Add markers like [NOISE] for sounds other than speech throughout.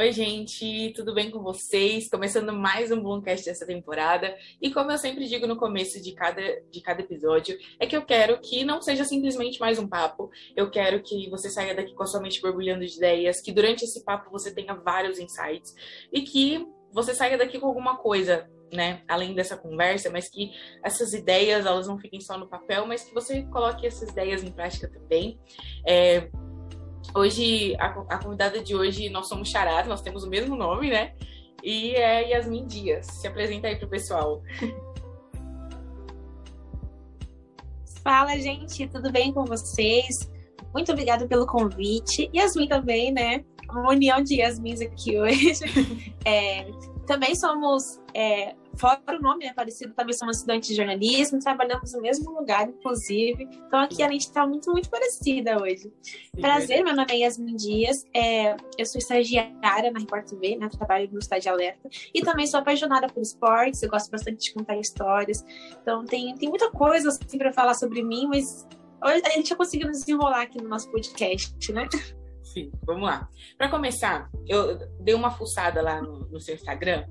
Oi, gente, tudo bem com vocês? Começando mais um Boomcast dessa temporada. E como eu sempre digo no começo de cada, de cada episódio, é que eu quero que não seja simplesmente mais um papo. Eu quero que você saia daqui com a sua mente borbulhando de ideias, que durante esse papo você tenha vários insights e que você saia daqui com alguma coisa, né, além dessa conversa, mas que essas ideias elas não fiquem só no papel, mas que você coloque essas ideias em prática também. É, Hoje, a, a convidada de hoje, nós somos charadas, nós temos o mesmo nome, né? E é Yasmin Dias. Se apresenta aí pro pessoal. Fala, gente, tudo bem com vocês? Muito obrigada pelo convite. Yasmin também, né? Uma união de Yasmins aqui hoje. [LAUGHS] É, também somos é, fora o nome é parecido, também somos estudantes de jornalismo, trabalhamos no mesmo lugar, inclusive. Então aqui a gente está muito, muito parecida hoje. Prazer, meu nome é Yasmin Dias, é, eu sou estagiária na Repórter TV, né, trabalho no Estádio Alerta, e também sou apaixonada por esportes, eu gosto bastante de contar histórias. Então tem, tem muita coisa assim, para falar sobre mim, mas hoje a gente já conseguiu nos desenrolar aqui no nosso podcast, né? Sim, vamos lá. Para começar, eu dei uma fuçada lá no, no seu Instagram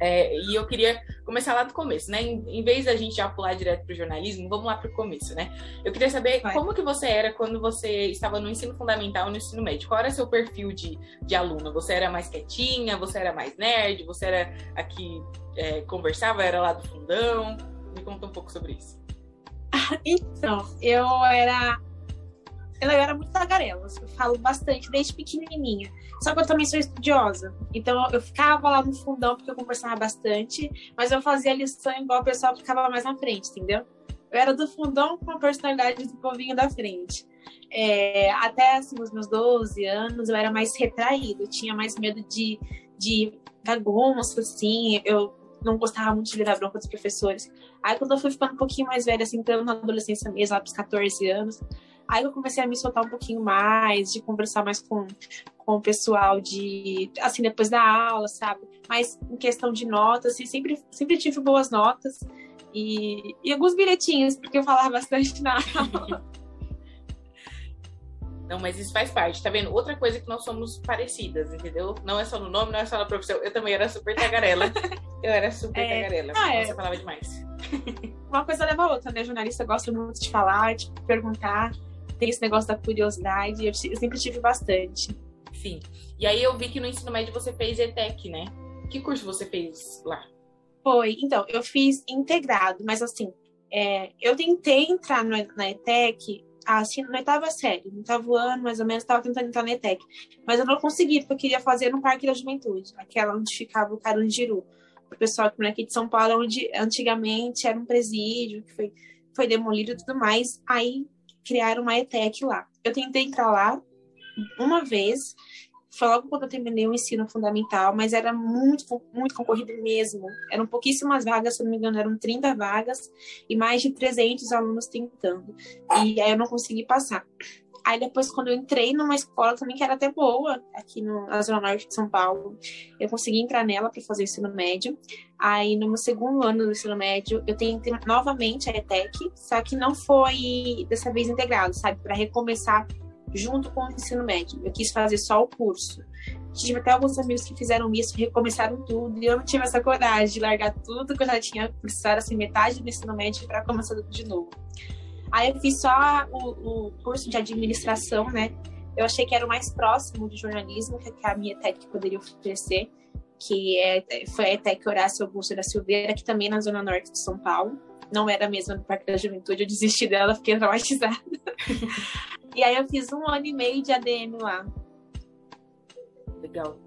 é, e eu queria começar lá do começo, né? Em, em vez da gente já pular direto para o jornalismo, vamos lá para o começo, né? Eu queria saber Vai. como que você era quando você estava no ensino fundamental e no ensino médio. Qual era seu perfil de, de aluna? Você era mais quietinha? Você era mais nerd? Você era a que é, conversava? Era lá do fundão? Me conta um pouco sobre isso. [LAUGHS] Então, eu era eu era muito tagarela, eu falo bastante desde pequenininha. Só que eu também sou estudiosa. Então eu ficava lá no fundão porque eu conversava bastante, mas eu fazia lição igual o pessoal que ficava mais na frente, entendeu? Eu era do fundão com a personalidade do povinho da frente. É, até assim, os meus 12 anos eu era mais retraído, eu tinha mais medo de, de bagunça, assim, eu não gostava muito de levar bronca dos professores. Aí quando eu fui ficando um pouquinho mais velha, assim, na adolescência mesmo, lá pros 14 anos, Aí eu comecei a me soltar um pouquinho mais, de conversar mais com, com o pessoal de assim depois da aula, sabe? Mas em questão de notas, assim, sempre sempre tive boas notas e, e alguns bilhetinhos porque eu falava bastante na aula. [LAUGHS] Não, mas isso faz parte, tá vendo? Outra coisa que nós somos parecidas, entendeu? Não é só no nome, não é só na profissão. Eu também era super tagarela. [LAUGHS] Eu era super é... tagarela. Ah, é. Você falava demais. Uma coisa leva a outra, né? Jornalista gosta muito de falar, de perguntar tem esse negócio da curiosidade, eu, eu sempre tive bastante. Sim. E aí eu vi que no ensino médio você fez ETEC, né? Que curso você fez lá? Foi, então, eu fiz integrado, mas assim, é, eu tentei entrar no, na ETEC assim, na oitava série, no oitavo ano, mais ou menos, estava tentando entrar na ETEC. Mas eu não consegui, porque eu queria fazer no Parque da Juventude, aquela onde ficava o Carandiru. O pessoal que aqui de São Paulo, onde antigamente era um presídio, que foi, foi demolido e tudo mais. Aí criaram uma ETEC lá. Eu tentei entrar lá uma vez, foi logo quando eu terminei o ensino fundamental, mas era muito, muito concorrido mesmo. Eram pouquíssimas vagas, se não me engano, eram 30 vagas e mais de 300 alunos tentando. E aí eu não consegui passar. Aí depois, quando eu entrei numa escola também que era até boa, aqui no, na Zona Norte de São Paulo, eu consegui entrar nela para fazer ensino médio. Aí no meu segundo ano do ensino médio, eu tentei novamente a ETEC, só que não foi dessa vez integrado, sabe? Para recomeçar junto com o ensino médio. Eu quis fazer só o curso. Tive até alguns amigos que fizeram isso, recomeçaram tudo, e eu não tive essa coragem de largar tudo que eu já tinha cursado, assim, metade do ensino médio para começar tudo de novo. Aí eu fiz só o, o curso de administração, né? Eu achei que era o mais próximo de jornalismo que a minha ETEC poderia oferecer, que é, foi a ETEC Horácio Augusto da Silveira, que também na Zona Norte de São Paulo. Não era a mesma do Parque da Juventude, eu desisti dela, fiquei traumatizada. [LAUGHS] e aí eu fiz um ano e meio de ADM lá. Legal.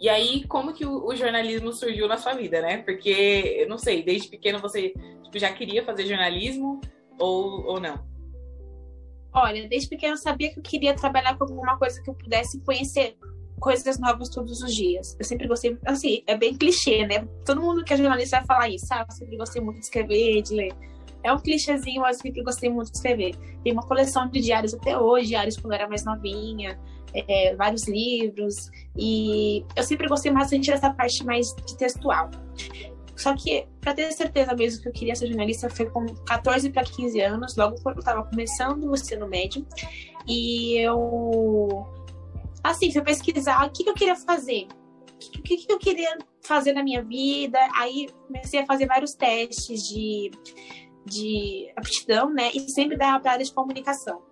E aí, como que o, o, jornalismo surgiu na sua vida, né? Porque, eu não sei, desde pequeno você tipo, já queria fazer jornalismo, ou, ou não? Olha, desde pequena eu sabia que eu queria trabalhar com alguma coisa que eu pudesse conhecer coisas novas todos os dias. Eu sempre gostei, assim, é bem clichê, né? Todo mundo que é jornalista vai falar isso, sabe? Eu sempre gostei muito de escrever, de ler. É um clichêzinho, mas eu sempre gostei muito de escrever. Tem uma coleção de diários até hoje, diários quando eu era mais novinha, é, vários livros. E eu sempre gostei bastante dessa parte mais de textual. Só que, para ter certeza mesmo que eu queria ser jornalista, foi com 14 para 15 anos, logo quando eu estava começando o ensino médio. E eu assim, fui pesquisar o que, que eu queria fazer. O que, que eu queria fazer na minha vida. Aí comecei a fazer vários testes de, de aptidão, né? E sempre dava para área de comunicação.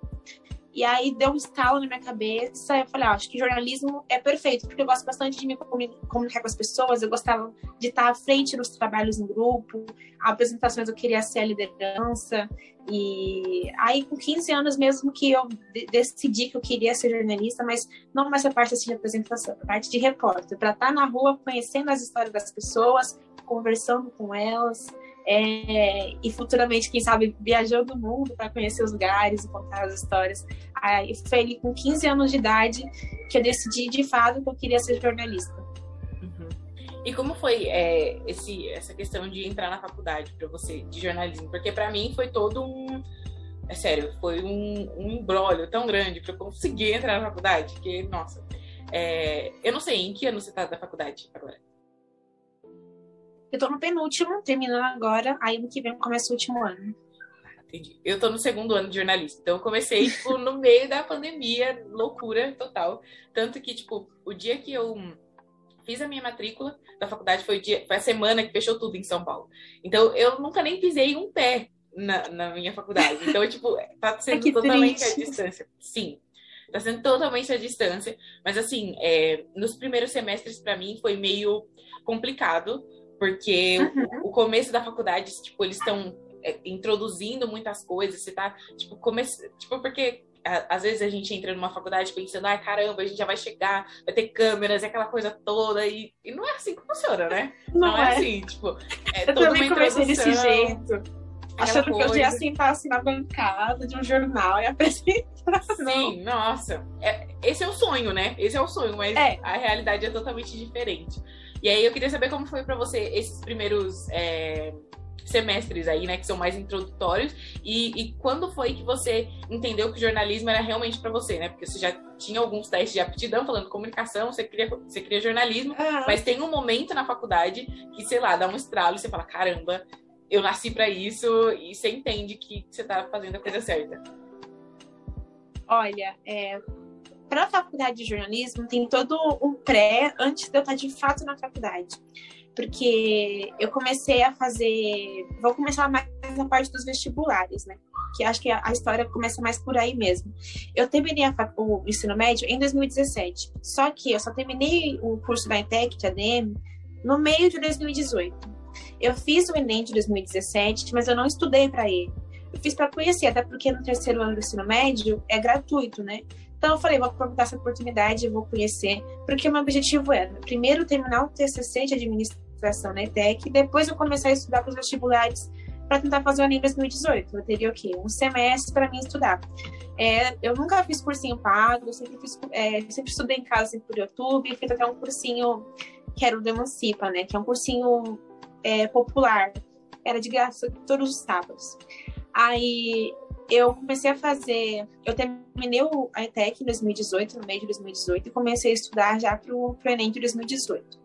E aí deu um estalo na minha cabeça. Eu falei, ah, acho que jornalismo é perfeito, porque eu gosto bastante de me comunicar com as pessoas. Eu gostava de estar à frente dos trabalhos em grupo, apresentações eu queria ser a liderança. E aí, com 15 anos mesmo que eu decidi que eu queria ser jornalista, mas não mais a parte assim, de apresentação, a parte de repórter, para estar na rua conhecendo as histórias das pessoas, conversando com elas. É, e futuramente, quem sabe, viajando o mundo para conhecer os lugares e contar as histórias. Aí foi ali com 15 anos de idade que eu decidi de fato que eu queria ser jornalista. Uhum. E como foi é, esse, essa questão de entrar na faculdade para você de jornalismo? Porque para mim foi todo um. É sério, foi um, um embrólio tão grande para eu conseguir entrar na faculdade que, nossa. É, eu não sei em que ano você está da faculdade agora. Eu tô no penúltimo, terminando agora, aí ano que vem começa o último ano. Entendi. Eu tô no segundo ano de jornalista, então eu comecei, tipo, no meio da pandemia, loucura total. Tanto que, tipo, o dia que eu fiz a minha matrícula da faculdade foi, dia, foi a semana que fechou tudo em São Paulo. Então, eu nunca nem pisei um pé na, na minha faculdade. Então, tipo, tá [LAUGHS] sendo totalmente triste. à distância. Sim, tá sendo totalmente à distância. Mas, assim, é, nos primeiros semestres, para mim, foi meio complicado, porque uhum. o, o, começo da faculdade, tipo, eles estão é, introduzindo muitas coisas, você tá, tipo, come... tipo, porque às vezes a gente entra numa faculdade pensando, ai caramba, a gente já vai chegar, vai ter câmeras, e aquela coisa toda, e, e não é assim que funciona, né? [LAUGHS] Não, não é. é. assim, tipo, é Eu também comecei desse jeito. Achando coisa. que eu ia sentar assim na bancada de um jornal e apresentar. Sim, nossa. É, esse é o sonho, né? Esse é o sonho, mas é. a realidade é totalmente diferente. E aí eu queria saber como foi para você esses primeiros é, semestres aí, né, que são mais introdutórios, e, e, quando foi que você entendeu que o jornalismo era realmente para você, né? Porque você já tinha alguns testes de aptidão falando comunicação, você queria, você queria jornalismo, ah. mas tem um momento na faculdade que, sei lá, dá um estralo e você fala, caramba, eu nasci para isso, e você entende que você tá fazendo a coisa certa. Olha, é, para a faculdade de jornalismo tem todo um pré antes de eu estar de fato na faculdade. Porque eu comecei a fazer. Vou começar mais na parte dos vestibulares, né? Que acho que a, história começa mais por aí mesmo. Eu terminei a, o ensino médio em 2017. Só que eu só terminei o curso da ETEC, de ADM, no meio de 2018. Eu fiz o Enem de 2017, mas eu não estudei para ele. Eu fiz para conhecer, até porque no terceiro ano do ensino médio é gratuito, né? Então eu falei, vou aproveitar essa oportunidade, vou conhecer, porque meu objetivo era, primeiro, terminar o TCC de administração na ETEC, e depois eu começar a estudar para os vestibulares para tentar fazer o Enem 2018. Eu teria o quê? Um semestre para mim estudar. É, eu nunca fiz cursinho pago, eu sempre, fiz, é, sempre estudei em casa, sempre por YouTube, fiz até um cursinho que era o Demancipa, né? Que é um cursinho é, popular. Era de graça todos os sábados. Aí eu comecei a fazer. Eu terminei o ETEC em 2018, no meio de 2018, e comecei a estudar já para o Enem de 2018.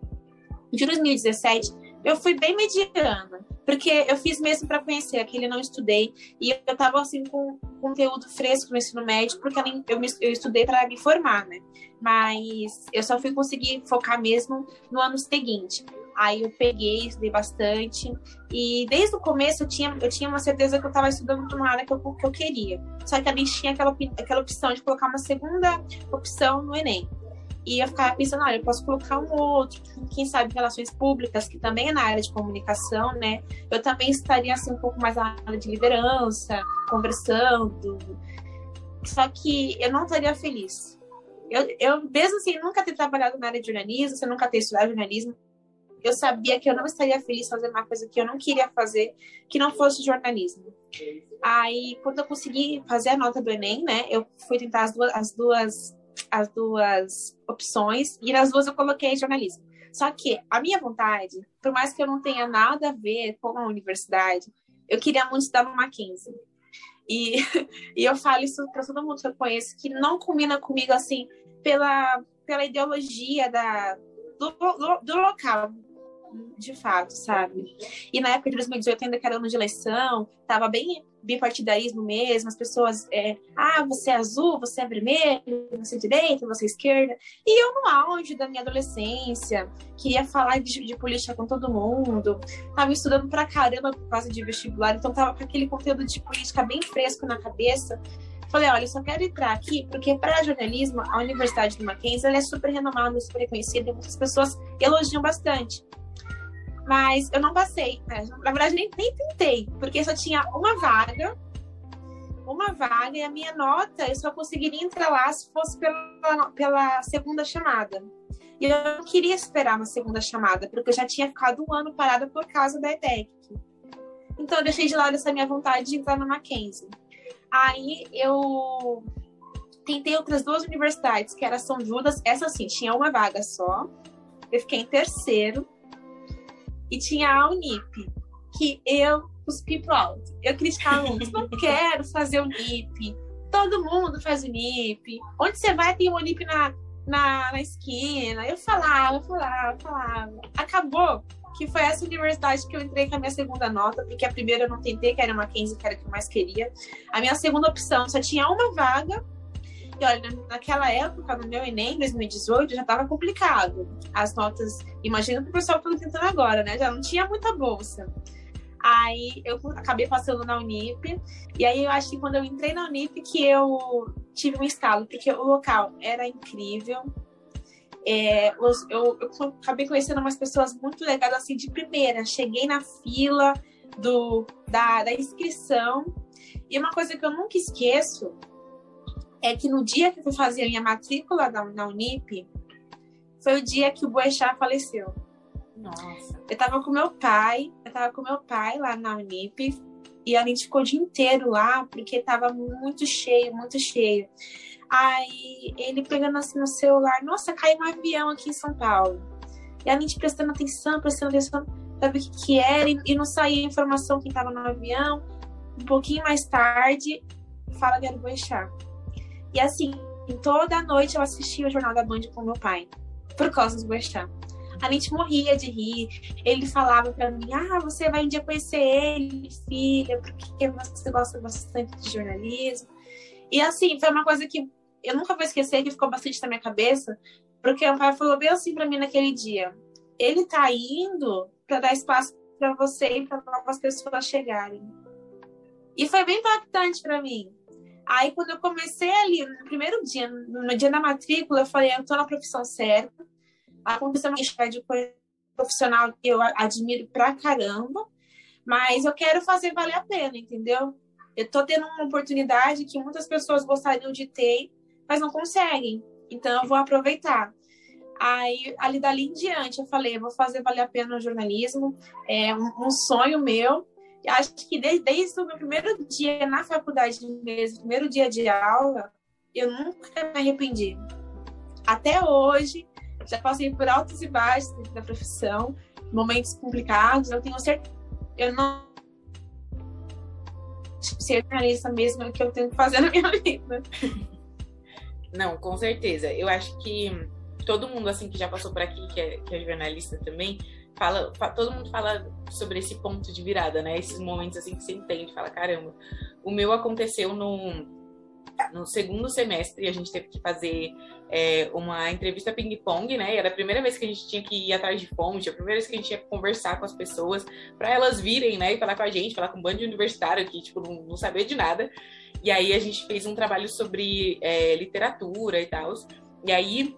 De 2017, eu fui bem mediana, porque eu fiz mesmo para conhecer, aquele não estudei, e eu estava assim com conteúdo fresco no ensino médio, porque eu, me, eu estudei para me formar, né? Mas eu só fui conseguir focar mesmo no ano seguinte. Aí eu peguei, estudei bastante. E desde o começo eu tinha, eu tinha uma certeza que eu estava estudando para uma área que eu, que eu queria. Só que também tinha aquela, aquela opção de colocar uma segunda opção no Enem. E eu ficava pensando, olha, eu posso colocar um outro, quem sabe relações públicas, que também é na área de comunicação, né? Eu também estaria assim um pouco mais na área de liderança, conversando. Só que eu não estaria feliz. Eu, eu mesmo assim, nunca ter trabalhado na área de jornalismo, você nunca ter estudado jornalismo, eu sabia que eu não estaria feliz fazendo uma coisa que eu não queria fazer, que não fosse jornalismo. Aí, quando eu consegui fazer a nota do Enem, né, eu fui tentar as duas, as duas, as duas opções, e nas duas eu coloquei jornalismo. Só que a minha vontade, por mais que eu não tenha nada a ver com a universidade, eu queria muito estudar no Mackenzie. E, [LAUGHS] e eu falo isso para todo mundo que eu conheço, que não combina comigo, assim, pela, pela ideologia da, do, do, do local de fato, sabe? E na época de 2018, ainda que era ano de eleição, tava bem bipartidarismo mesmo, as pessoas, é, ah, você é azul, você é vermelho, você é direita, você é esquerda. E eu, no auge da minha adolescência, queria falar de, de política com todo mundo, tava estudando pra caramba por causa de vestibular, então tava com aquele conteúdo de política bem fresco na cabeça. Falei, olha, eu só quero entrar aqui porque para jornalismo, a Universidade do Mackenzie é super renomada, super reconhecida, e muitas pessoas elogiam bastante. Mas eu não passei. Né? Na verdade, nem, nem tentei, porque só tinha uma vaga. Uma vaga, e a minha nota eu só conseguiria entrar lá se fosse pela, pela segunda chamada. E eu não queria esperar uma segunda chamada, porque eu já tinha ficado um ano parada por causa da ETEC. Então eu deixei de lado essa minha vontade de entrar na Mackenzie. Aí eu tentei outras duas universidades, que era São Judas. Essa sim, tinha uma vaga só. Eu fiquei em terceiro. E tinha a Unip, que eu cuspi pro alto. Eu criticava muito, não [LAUGHS] quero fazer Unip. Todo mundo faz Unip. Onde você vai tem um Unip na, na, na esquina. Eu falava, falava, falava. Acabou que foi essa universidade que eu entrei com a minha segunda nota, porque a primeira eu não tentei, que era uma Mackenzie, que era a que eu mais queria. A minha segunda opção só tinha uma vaga, e olha, naquela época, no meu Enem, 2018, já estava complicado. As notas, imagina o pessoal que eu tô tentando agora, né? Já não tinha muita bolsa. Aí eu acabei passando na Unip. E aí eu acho que quando eu entrei na Unip que eu tive um estalo, porque o local era incrível. É, eu, eu, acabei conhecendo umas pessoas muito legais assim de primeira. Cheguei na fila do, da, da inscrição. E uma coisa que eu nunca esqueço é que no dia que eu fui fazer a minha matrícula na, na Unip, foi o dia que o Boechat faleceu. Nossa. Eu tava com meu pai, eu tava com meu pai lá na Unip, e a gente ficou o dia inteiro lá, porque tava muito cheio, muito cheio. Aí ele pegando assim no celular, nossa, caiu um avião aqui em São Paulo. E a gente prestando atenção, prestando atenção ver o que, que era, e, e não saía informação quem tava no avião. Um pouquinho mais tarde, fala que era o Boechat. E assim, toda noite eu assistia o Jornal da Band com meu pai, por causa do Boechat. A gente morria de rir. Ele falava para mim: Ah, você vai um dia conhecer ele, filha, porque você gosta bastante de jornalismo. E assim, foi uma coisa que eu nunca vou esquecer, que ficou bastante na minha cabeça, porque o pai falou bem assim para mim naquele dia: Ele tá indo para dar espaço para você e para novas pessoas chegarem. E foi bem impactante para mim, Aí, quando eu comecei ali, no primeiro dia, no dia da matrícula, eu falei, eu tô na profissão certa. Aconteceu uma de profissional que eu admiro pra caramba, mas eu quero fazer valer a pena, entendeu? Eu tô tendo uma oportunidade que muitas pessoas gostariam de ter, mas não conseguem. Então, eu vou aproveitar. Aí, ali dali em diante, eu falei, eu vou fazer valer a pena o jornalismo. É um, um sonho meu acho que desde, desde o meu primeiro dia na faculdade mesmo, primeiro dia de aula, eu nunca me arrependi. Até hoje, já passei por altos e baixos da profissão, momentos complicados, eu tenho certeza, eu não ser jornalista mesmo é o que eu tenho que fazer na minha [LAUGHS] vida. Não, com certeza. Eu acho que todo mundo assim que já passou por aqui, que é, que é jornalista também, fala, todo mundo fala sobre esse ponto de virada, né? Esses momentos assim que você entende, fala, caramba. O meu aconteceu no, no segundo semestre, a gente teve que fazer é, uma entrevista ping-pong, né? Era a primeira vez que a gente tinha que ir atrás de fonte, a primeira vez que a gente tinha que conversar com as pessoas, para elas virem, né? E falar com a gente, falar com um bando de universitário que, tipo, não, não sabia de nada. E aí a gente fez um trabalho sobre é, literatura e tal. E aí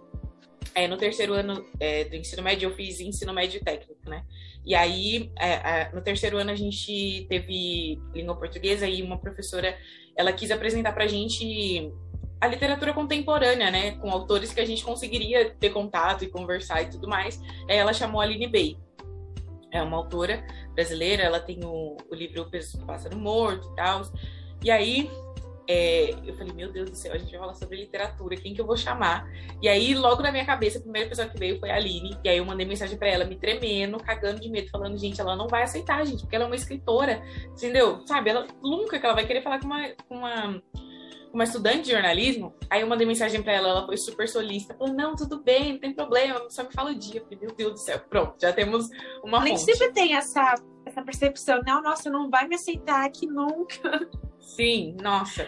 é, no terceiro ano é, do ensino médio, eu fiz ensino médio técnico, né? E aí, é, no terceiro ano, a gente teve língua portuguesa e uma professora, ela quis apresentar pra gente a literatura contemporânea, né? Com autores que a gente conseguiria ter contato e conversar e tudo mais. Aí ela chamou a Aline Bey. É uma autora brasileira, ela tem o, o livro O Pássaro Morto e tal. E aí, é, eu falei, meu Deus do céu, a gente vai falar sobre literatura, quem que eu vou chamar? E aí, logo na minha cabeça, a primeira pessoa que veio foi a Aline. E aí eu mandei mensagem para ela, me tremendo, cagando de medo, falando, gente, ela não vai aceitar, gente, porque ela é uma escritora, entendeu? Sabe, ela nunca que ela vai querer falar com uma, com uma uma estudante de jornalismo, aí eu mandei mensagem para ela, ela foi super solista, falou, não, tudo bem, não tem problema, só me fala o dia. Eu falei, meu Deus do céu, pronto, já temos uma Nem fonte. sempre tem essa, essa percepção, não, nossa, não vai me aceitar aqui nunca. Sim, nossa.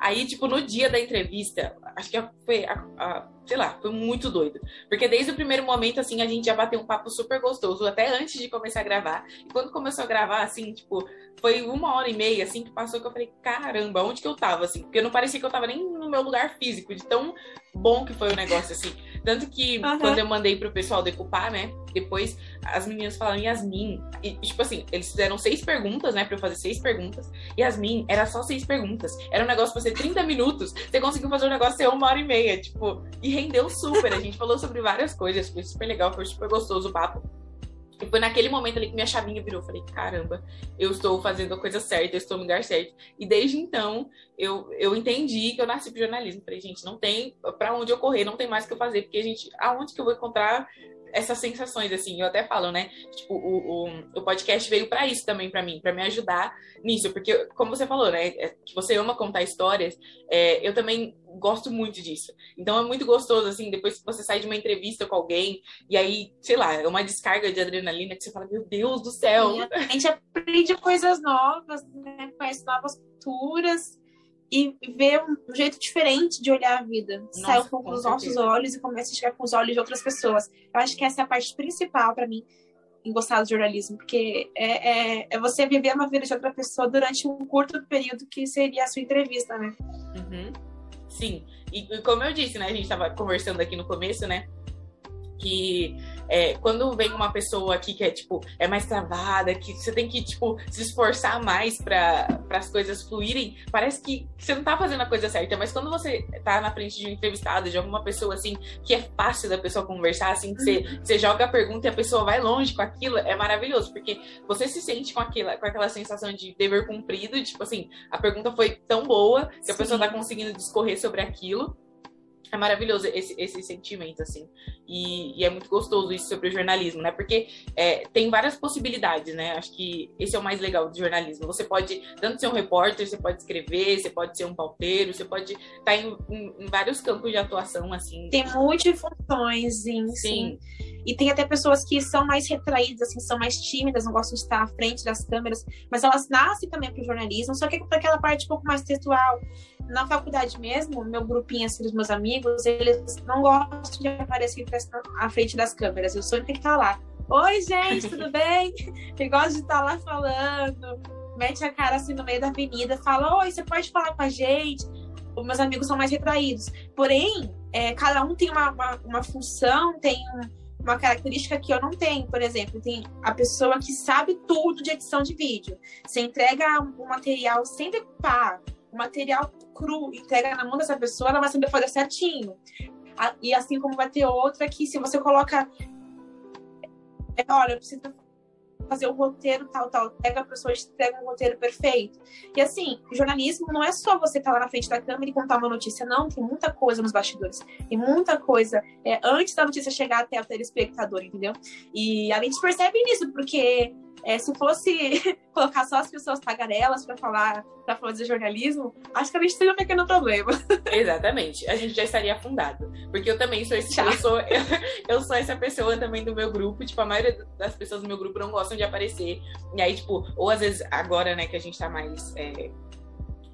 Aí, tipo, no dia da entrevista, acho que foi, a, a, sei lá, foi muito doido. Porque desde o primeiro momento, assim, a gente já bateu um papo super gostoso, até antes de começar a gravar. E quando começou a gravar, assim, tipo, foi uma hora e meia, assim, que passou, que eu falei, caramba, onde que eu tava, assim? Porque não parecia que eu tava nem no meu lugar físico, de tão bom que foi o negócio, assim. Tanto que uhum. quando eu mandei pro pessoal decupar, né? Depois as meninas falaram Yasmin. E, tipo assim, eles fizeram seis perguntas, né? Pra eu fazer seis perguntas. Yasmin, era só seis perguntas. Era um negócio pra ser 30 minutos. Você conseguiu fazer um negócio ser uma hora e meia. Tipo, e rendeu super. A gente falou sobre várias coisas. Foi super legal, foi super gostoso o papo. E foi naquele momento ali que minha chavinha virou. Falei, caramba, eu estou fazendo a coisa certa, eu estou no lugar certo. E desde então, eu, eu entendi que eu nasci pro jornalismo. Falei, gente, não tem para onde eu correr, não tem mais o que eu fazer, porque gente, aonde que eu vou encontrar essas sensações, assim, eu até falo, né? Tipo, o, o, o podcast veio para isso também para mim, para me ajudar nisso, porque, como você falou, né? É, que você ama contar histórias, é, eu também gosto muito disso. Então é muito gostoso, assim, depois que você sai de uma entrevista com alguém, e aí, sei lá, é uma descarga de adrenalina que você fala, meu Deus do céu! E a gente aprende coisas novas, né? Conhece novas culturas e ver um jeito diferente de olhar a vida. Nossa, Sai um pouco dos nossos olhos e começa a chegar com os olhos de outras pessoas. Eu acho que essa é a parte principal para mim em gostar do jornalismo, porque é, é, é, você viver uma vida de outra pessoa durante um curto período que seria a sua entrevista, né? Uhum. Sim, e, e como eu disse, né, a gente estava conversando aqui no começo, né, que é, quando vem uma pessoa aqui que é, tipo, é mais travada, que você tem que, tipo, se esforçar mais para as coisas fluírem, parece que você não tá fazendo a coisa certa. Mas quando você tá na frente de um entrevistado, de alguma pessoa, assim, que é fácil da pessoa conversar, assim, que você, uhum. você joga a pergunta e a pessoa vai longe com aquilo, é maravilhoso, porque você se sente com, aquela, com aquela sensação de dever cumprido, tipo assim, a pergunta foi tão boa que Sim. a pessoa tá conseguindo discorrer sobre aquilo é maravilhoso esse, esse sentimento, assim. E, e, é muito gostoso isso sobre o jornalismo, né? Porque é, tem várias possibilidades, né? Acho que esse é o mais legal do jornalismo. Você pode, tanto ser um repórter, você pode escrever, você pode ser um pauteiro, você pode estar tá em, em, em vários campos de atuação, assim. Tem multifunções, sim. sim. E tem até pessoas que são mais retraídas, assim, são mais tímidas, não gostam de estar à frente das câmeras, mas elas nascem também para o jornalismo, só que para aquela parte um pouco mais textual. Na faculdade mesmo, meu grupinho, assim, dos meus amigos, eles não gostam de aparecer à frente das câmeras. Eu sempre tenho que estar lá. Oi, gente, tudo [LAUGHS] bem? Eu gosto de estar lá falando, mete a cara assim no meio da avenida, fala: Oi, você pode falar com a gente? Os meus amigos são mais retraídos. Porém, é, cada um tem uma, uma, uma função, tem um uma característica que eu não tenho, por exemplo, tem a pessoa que sabe tudo de edição de vídeo. Você entrega um material sem decupar, um material cru, entrega na mão dessa pessoa, ela vai saber fazer certinho. E assim como vai ter outra que se você coloca é, olha, eu preciso fazer o roteiro tal, tal. Pega a pessoa entrega um roteiro perfeito. E assim, jornalismo não é só você estar lá na frente da câmera e contar uma notícia, não. Tem muita coisa nos bastidores. Tem muita coisa é, antes da notícia chegar até o telespectador, entendeu? E a gente percebe nisso, porque é, se fosse [LAUGHS] colocar só as pessoas tagarelas para falar, para fazer jornalismo, acho que a gente teria um pequeno problema. [LAUGHS] Exatamente. A gente já estaria afundado. Porque eu também sou esse, eu sou, eu, eu, sou essa pessoa também do meu grupo. Tipo, a maioria das pessoas do meu grupo não gostam de aparecer. E aí, tipo, ou às vezes agora, né, que a gente tá mais. É,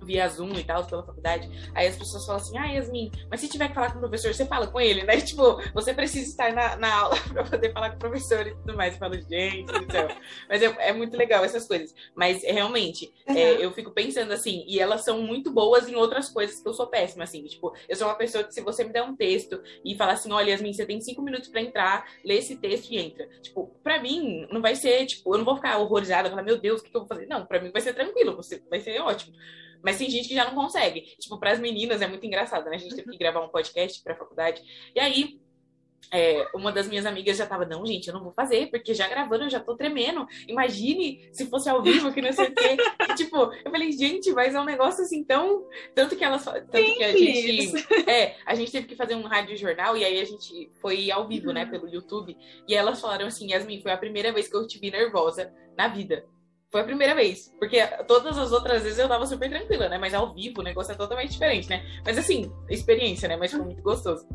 via Zoom e tal, pela faculdade, aí as pessoas falam assim, ah, Yasmin, mas se tiver que falar com o professor, você fala com ele, né? [LAUGHS] Tipo, você precisa estar na, na aula [LAUGHS] pra poder falar com o professor e tudo mais. Eu falo, gente céu. Mas é, é, muito legal essas coisas. Mas realmente, uhum. é, eu fico pensando assim, e elas são muito boas em outras coisas que eu sou péssima, assim. Tipo, eu sou uma pessoa que se você me der um texto e falar assim, olha, Yasmin, você tem cinco minutos pra entrar, lê esse texto e entra. Tipo, pra mim, não vai ser, tipo, eu não vou ficar horrorizada, falar, meu Deus, o que, que eu vou fazer? Não, pra mim vai ser tranquilo, você, vai ser ótimo. Mas tem gente que já não consegue. Tipo, para as meninas é muito engraçado, né? A gente teve que gravar um podcast para a faculdade. E aí, é, uma das minhas amigas já tava, não, gente, eu não vou fazer, porque já gravando eu já tô tremendo. Imagine se fosse ao vivo, que não sei o quê. E, tipo, eu falei, gente, mas é um negócio assim tão. Tanto que elas. Tanto que a gente. É, a gente teve que fazer um rádio jornal e aí a gente foi ao vivo, né, pelo YouTube. E elas falaram assim, Yasmin, foi a primeira vez que eu te vi nervosa na vida. Foi a primeira vez. Porque todas as outras vezes eu tava super tranquila, né? Mas ao vivo o negócio é totalmente diferente, né? Mas assim, experiência, né? Mas foi muito gostoso.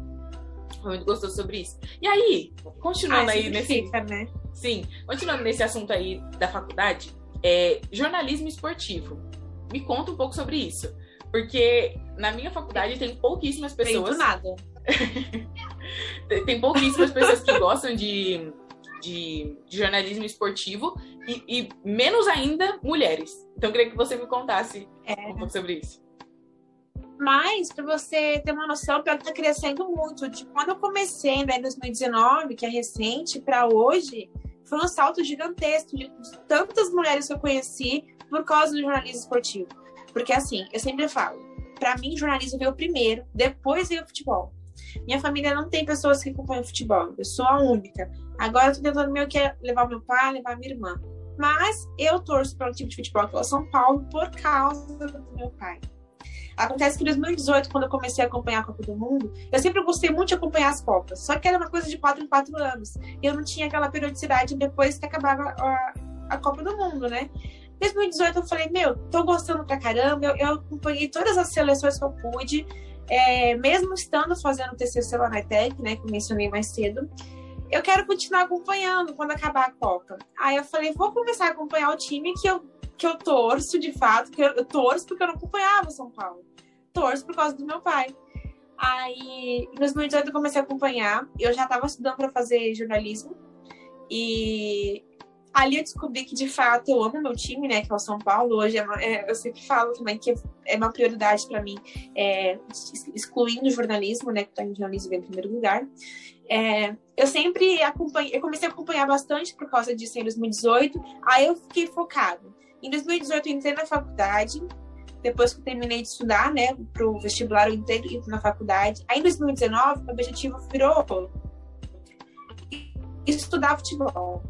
Foi muito gostoso sobre isso. E aí, continuando Ah, aí nesse. fica, né? Sim, continuando nesse assunto aí da faculdade, é, jornalismo esportivo. Me conta um pouco sobre isso. Porque na minha faculdade tem pouquíssimas pessoas. nada. Tem- [LAUGHS] Tem pouquíssimas pessoas que gostam de, de, de jornalismo esportivo e, e menos ainda mulheres. Então eu queria que você me contasse É. um pouco sobre isso. Mas, para você ter uma noção, pior que tá crescendo muito. De quando eu comecei né, em 2019, que é recente, para hoje, foi um salto gigantesco de tantas mulheres que eu conheci por causa do jornalismo esportivo. Porque, assim, eu sempre falo, para mim, jornalismo veio primeiro, depois veio o futebol. Minha família não tem pessoas que acompanham futebol, eu sou a única. Agora eu tô tentando meio que levar meu pai, levar minha irmã. Mas eu torço para um time de futebol que é o São Paulo por causa do meu pai. Acontece que em 2018, quando eu comecei a acompanhar a Copa do Mundo, eu sempre gostei muito de acompanhar as Copas. Só que era uma coisa de 4 em 4 anos. E eu não tinha aquela periodicidade depois que acabava a, a Copa do Mundo, né? Em 2018 eu falei, meu, tô gostando pra caramba. Eu, eu acompanhei todas as seleções que eu pude. É, mesmo estando fazendo TCC lá na ETEC, né, que eu mencionei mais cedo, eu quero continuar acompanhando quando acabar a Copa. Aí eu falei, vou começar a acompanhar o time que eu, que eu torço de fato, que eu, eu torço porque eu não acompanhava São Paulo. Torço por causa do meu pai. Aí, em 2018 eu comecei a acompanhar. Eu já estava estudando para fazer jornalismo. E ali eu descobri que, de fato, eu amo meu time, né? Que é o São Paulo. Hoje é uma- é- eu sempre falo também que é uma prioridade para mim, é, ex- excluindo o jornalismo, né? Que tá em jornalismo em primeiro lugar. É, eu sempre acompanhei, eu comecei a acompanhar bastante por causa disso em 2018. Aí eu fiquei focado. Em 2018 eu entrei na faculdade. Depois que eu terminei de estudar, né, pro vestibular, eu entrei na faculdade. Aí em 2019, meu objetivo virou estudar futebol.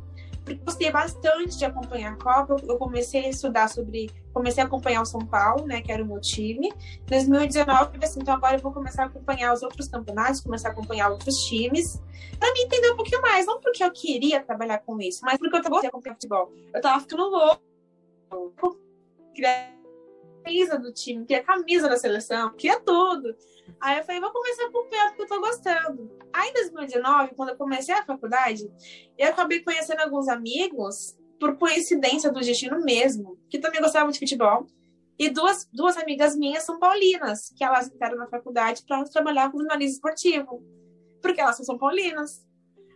Gostei bastante de acompanhar a Copa. Eu comecei a estudar sobre. Comecei a acompanhar o São Paulo, né? Que era o meu time. Em 2019, eu falei assim, então agora eu vou começar a acompanhar os outros campeonatos, começar a acompanhar outros times, pra me entender um pouquinho mais. Não porque eu queria trabalhar com isso, mas porque eu gostei de acompanhar futebol. Eu tava ficando louco. Camisa do time, queria a camisa da seleção, queria tudo. Aí eu falei, vou começar a acompanhar porque eu tô gostando. Aí em 2019, quando eu comecei a faculdade, eu acabei conhecendo alguns amigos, por coincidência do destino mesmo, que também gostavam de futebol. E duas, duas amigas minhas são paulinas, que elas entraram na faculdade para trabalhar com jornalismo esportivo, porque elas São Paulinas.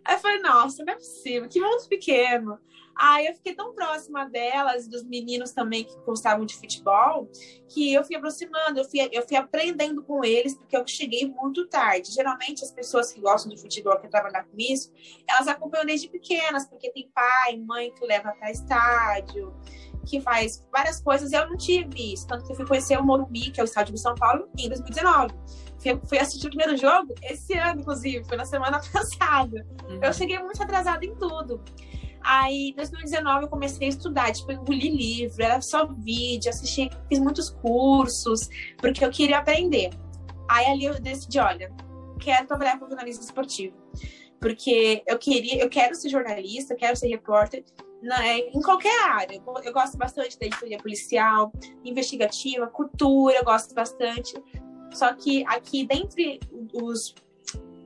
Aí eu falei, nossa, não é possível, que mundo pequeno. Aí eu fiquei tão próxima delas, dos meninos também que gostavam de futebol, que eu fui aproximando, eu fui, eu fui aprendendo com eles, porque eu cheguei muito tarde. Geralmente, as pessoas que gostam de futebol, que trabalhar com isso, elas acompanham desde pequenas, porque tem pai, mãe que leva para estádio, que faz várias coisas. Eu não tive isso, tanto que eu fui conhecer o Morumbi, que é o estádio do São Paulo, em 2019. Fui, fui assistir o primeiro jogo esse ano, inclusive, foi na semana [LAUGHS] passada. Uhum. Eu cheguei muito atrasada em tudo. Aí, em 2019, eu comecei a estudar, tipo, engoli livro, era só vídeo, assisti, fiz muitos cursos, porque eu queria aprender. Aí ali eu decidi, olha, quero trabalhar com jornalismo esportivo. Porque eu queria, eu quero ser jornalista, eu quero ser repórter né, em qualquer área. Eu, eu gosto bastante da editoria policial, investigativa, cultura, eu gosto bastante. Só que aqui, dentre os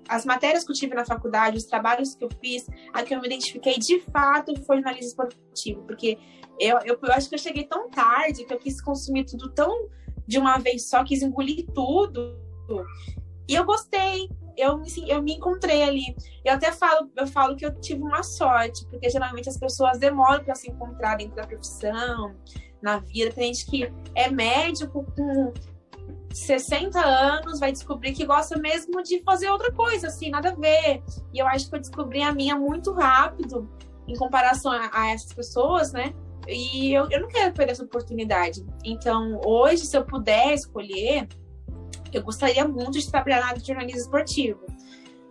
as matérias que eu tive na faculdade, os trabalhos que eu fiz, a que eu me identifiquei de fato foi jornalismo esportivo, porque eu, eu, eu acho que eu cheguei tão tarde que eu quis consumir tudo tão de uma vez só, quis engolir tudo. E eu gostei, eu eu me encontrei ali. Eu até falo, eu falo que eu tive uma sorte, porque geralmente as pessoas demoram para se encontrar dentro da profissão, na vida. Tem gente que é médico com 60 anos, vai descobrir que gosta mesmo de fazer outra coisa, assim, nada a ver. E eu acho que eu descobri a minha muito rápido em comparação a, a essas pessoas, né? E eu, eu não quero perder essa oportunidade. Então, hoje, se eu puder escolher, eu gostaria muito de trabalhar na área de jornalismo esportivo.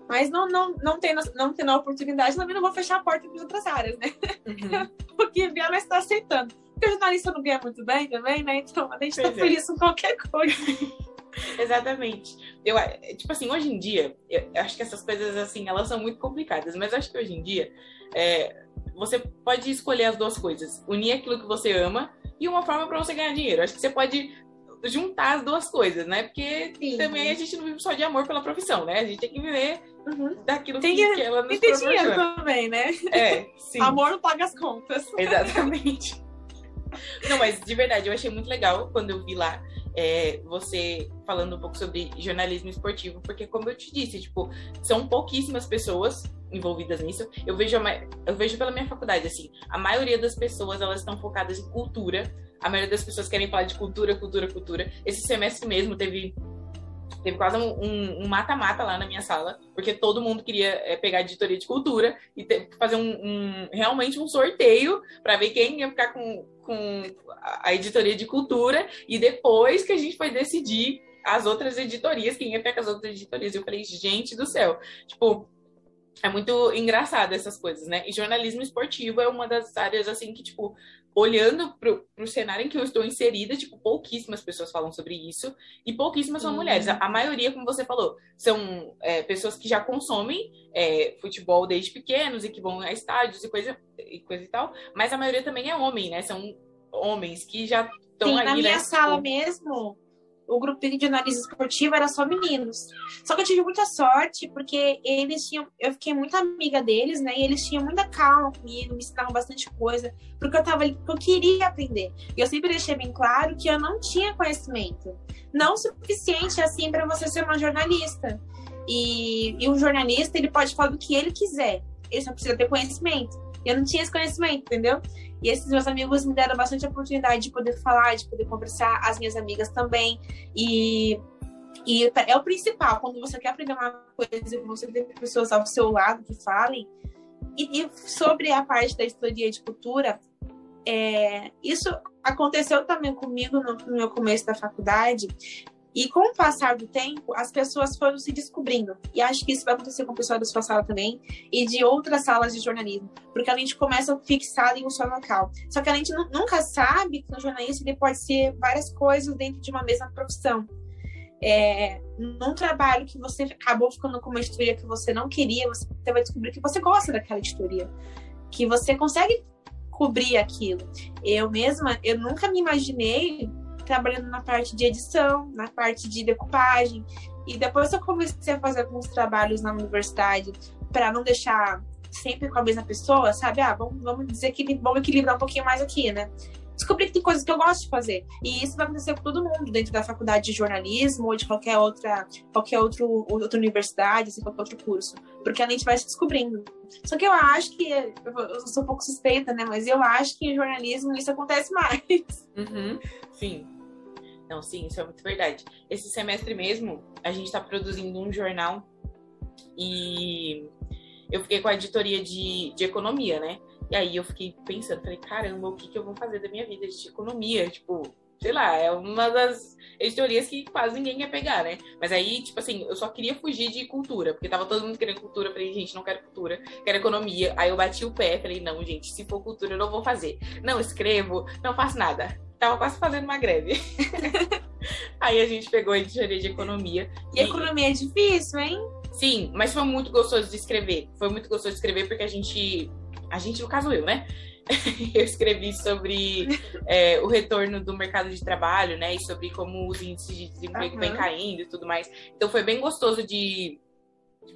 Mas não, não, não, tendo, não tendo a oportunidade, também não vou fechar a porta para outras áreas, né? Uhum. [LAUGHS] Porque vier, mas está aceitando. Porque o jornalista não ganha muito bem também, né? Então a gente tá é. feliz com qualquer coisa. [LAUGHS] Exatamente. Eu, tipo assim, hoje em dia, eu acho que essas coisas, assim, elas são muito complicadas, mas acho que hoje em dia, é, você pode escolher as duas coisas. Unir aquilo que você ama e uma forma para você ganhar dinheiro. Acho que você pode juntar as duas coisas, né? Porque Sim. também a gente não vive só de amor pela profissão, né? A gente tem que viver uhum. daquilo tem que, que ela nos tem dinheiro também, né? É, sim. [LAUGHS] Amor não paga as contas. Exatamente. Não, mas de verdade, eu achei muito legal quando eu vi lá é, você falando um pouco sobre jornalismo esportivo, porque como eu te disse, tipo, são pouquíssimas pessoas envolvidas nisso. Eu vejo, eu vejo pela minha faculdade, assim, a maioria das pessoas, elas estão focadas em cultura, a maioria das pessoas querem falar de cultura, cultura, cultura. Esse semestre mesmo teve teve quase um mata-mata um, lá na minha sala, porque todo mundo queria é, pegar a editoria de cultura e ter, fazer um, um, realmente um sorteio para ver quem ia ficar com, com a editoria de cultura e depois que a gente foi decidir as outras editorias, quem ia com as outras editorias. Eu falei, gente do céu, tipo, é muito engraçado essas coisas, né? E jornalismo esportivo é uma das áreas, assim, que, tipo, olhando pro, pro cenário em que eu estou inserida, tipo, pouquíssimas pessoas falam sobre isso e pouquíssimas são mulheres. A, a, maioria, como você falou, são é, pessoas que já consomem é, futebol desde pequenos e que vão a estádios e coisa, e coisa e tal, mas a maioria também é homem, né? São homens que já estão aí, na minha né? sala tipo... mesmo, o grupinho de análise esportiva era só meninos. Só que eu tive muita sorte, porque eles tinham. Eu fiquei muito amiga deles, né? E eles tinham muita calma comigo, me ensinavam bastante coisa, porque eu tava porque eu queria aprender. E eu sempre deixei bem claro que eu não tinha conhecimento. Não suficiente assim para você ser uma jornalista. E, e um jornalista, ele pode falar do que ele quiser. Ele só precisa ter conhecimento. Eu não tinha esse conhecimento, entendeu? E esses meus amigos me deram bastante oportunidade de poder falar, de poder conversar, as minhas amigas também. E, e é o principal, quando você quer aprender uma coisa e você tem pessoas ao seu lado que falem. E, e sobre a parte da história de cultura, é, isso aconteceu também comigo no, no meu começo da faculdade. E com o passar do tempo, as pessoas foram se descobrindo. E acho que isso vai acontecer com o pessoal da sua sala também e de outras salas de jornalismo. Porque a gente começa fixado em um só local. Só que a gente nunca sabe que o jornalista ele pode ser várias coisas dentro de uma mesma profissão. É, num trabalho que você acabou ficando com uma editoria que você não queria, você vai descobrir que você gosta daquela editoria. Que você consegue cobrir aquilo. Eu mesma, eu nunca me imaginei trabalhando na parte de edição, na parte de decupagem. E depois eu comecei a fazer alguns trabalhos na universidade para não deixar sempre com a mesma pessoa, sabe? Ah, vamos, vamos dizer que vamos equilibrar um pouquinho mais aqui, né? Descobri que tem coisas que eu gosto de fazer. E isso vai acontecer com todo mundo, dentro da faculdade de jornalismo ou de qualquer outra, qualquer outro, outra universidade, assim, qualquer outro curso. Porque a gente vai se descobrindo. Só que eu acho que, eu sou um pouco suspeita, né? Mas eu acho que em jornalismo isso acontece [LAUGHS] mais. Uhum. Sim. Não, sim, isso é muito verdade. Esse semestre mesmo, a gente está produzindo um jornal e eu fiquei com a editoria de, de economia, né? E aí eu fiquei pensando, falei, caramba, o que, que eu vou fazer da minha vida de economia? Tipo, sei lá, é uma das editorias que quase ninguém quer pegar, né? Mas aí, tipo assim, eu só queria fugir de cultura, porque tava todo mundo querendo cultura. Falei, gente, não quero cultura, quero economia. Aí eu bati o pé, falei, não, gente, se for cultura, eu não vou fazer. Não escrevo, não faço nada tava quase fazendo uma greve. [LAUGHS] Aí a gente pegou a editoria de economia. E, e economia é difícil, hein? Sim, mas foi muito gostoso de escrever. Foi muito gostoso de escrever porque a gente. A gente, no caso eu, né? [LAUGHS] eu escrevi sobre é, o retorno do mercado de trabalho, né? E sobre como os índices de desemprego uhum. vem caindo e tudo mais. Então foi bem gostoso de,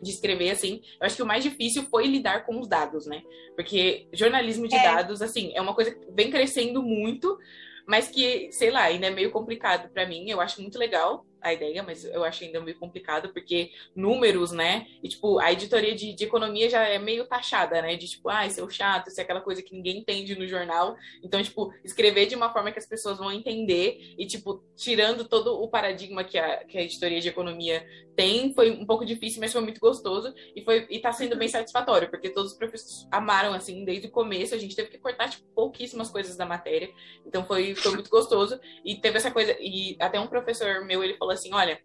de escrever, assim. Eu acho que o mais difícil foi lidar com os dados, né? Porque jornalismo de é. dados, assim, é uma coisa que vem crescendo muito, mas que, sei lá, ainda é meio complicado para mim. Eu acho muito legal a ideia, mas eu acho ainda meio complicado, porque números, né? E, tipo, a editoria de, de economia já é meio taxada, né? De, tipo, ah, isso é o chato, isso é aquela coisa que ninguém entende no jornal. Então, tipo, escrever de uma forma que as pessoas vão entender e, tipo, tirando todo o paradigma que a, que a editoria de economia tem, foi um pouco difícil, mas foi muito gostoso e foi e tá sendo bem satisfatório, porque todos os professores amaram, assim, desde o começo. A gente teve que cortar, tipo, pouquíssimas coisas da matéria. Então, foi, foi muito gostoso. E teve essa coisa, e até um professor meu, ele falou assim: olha,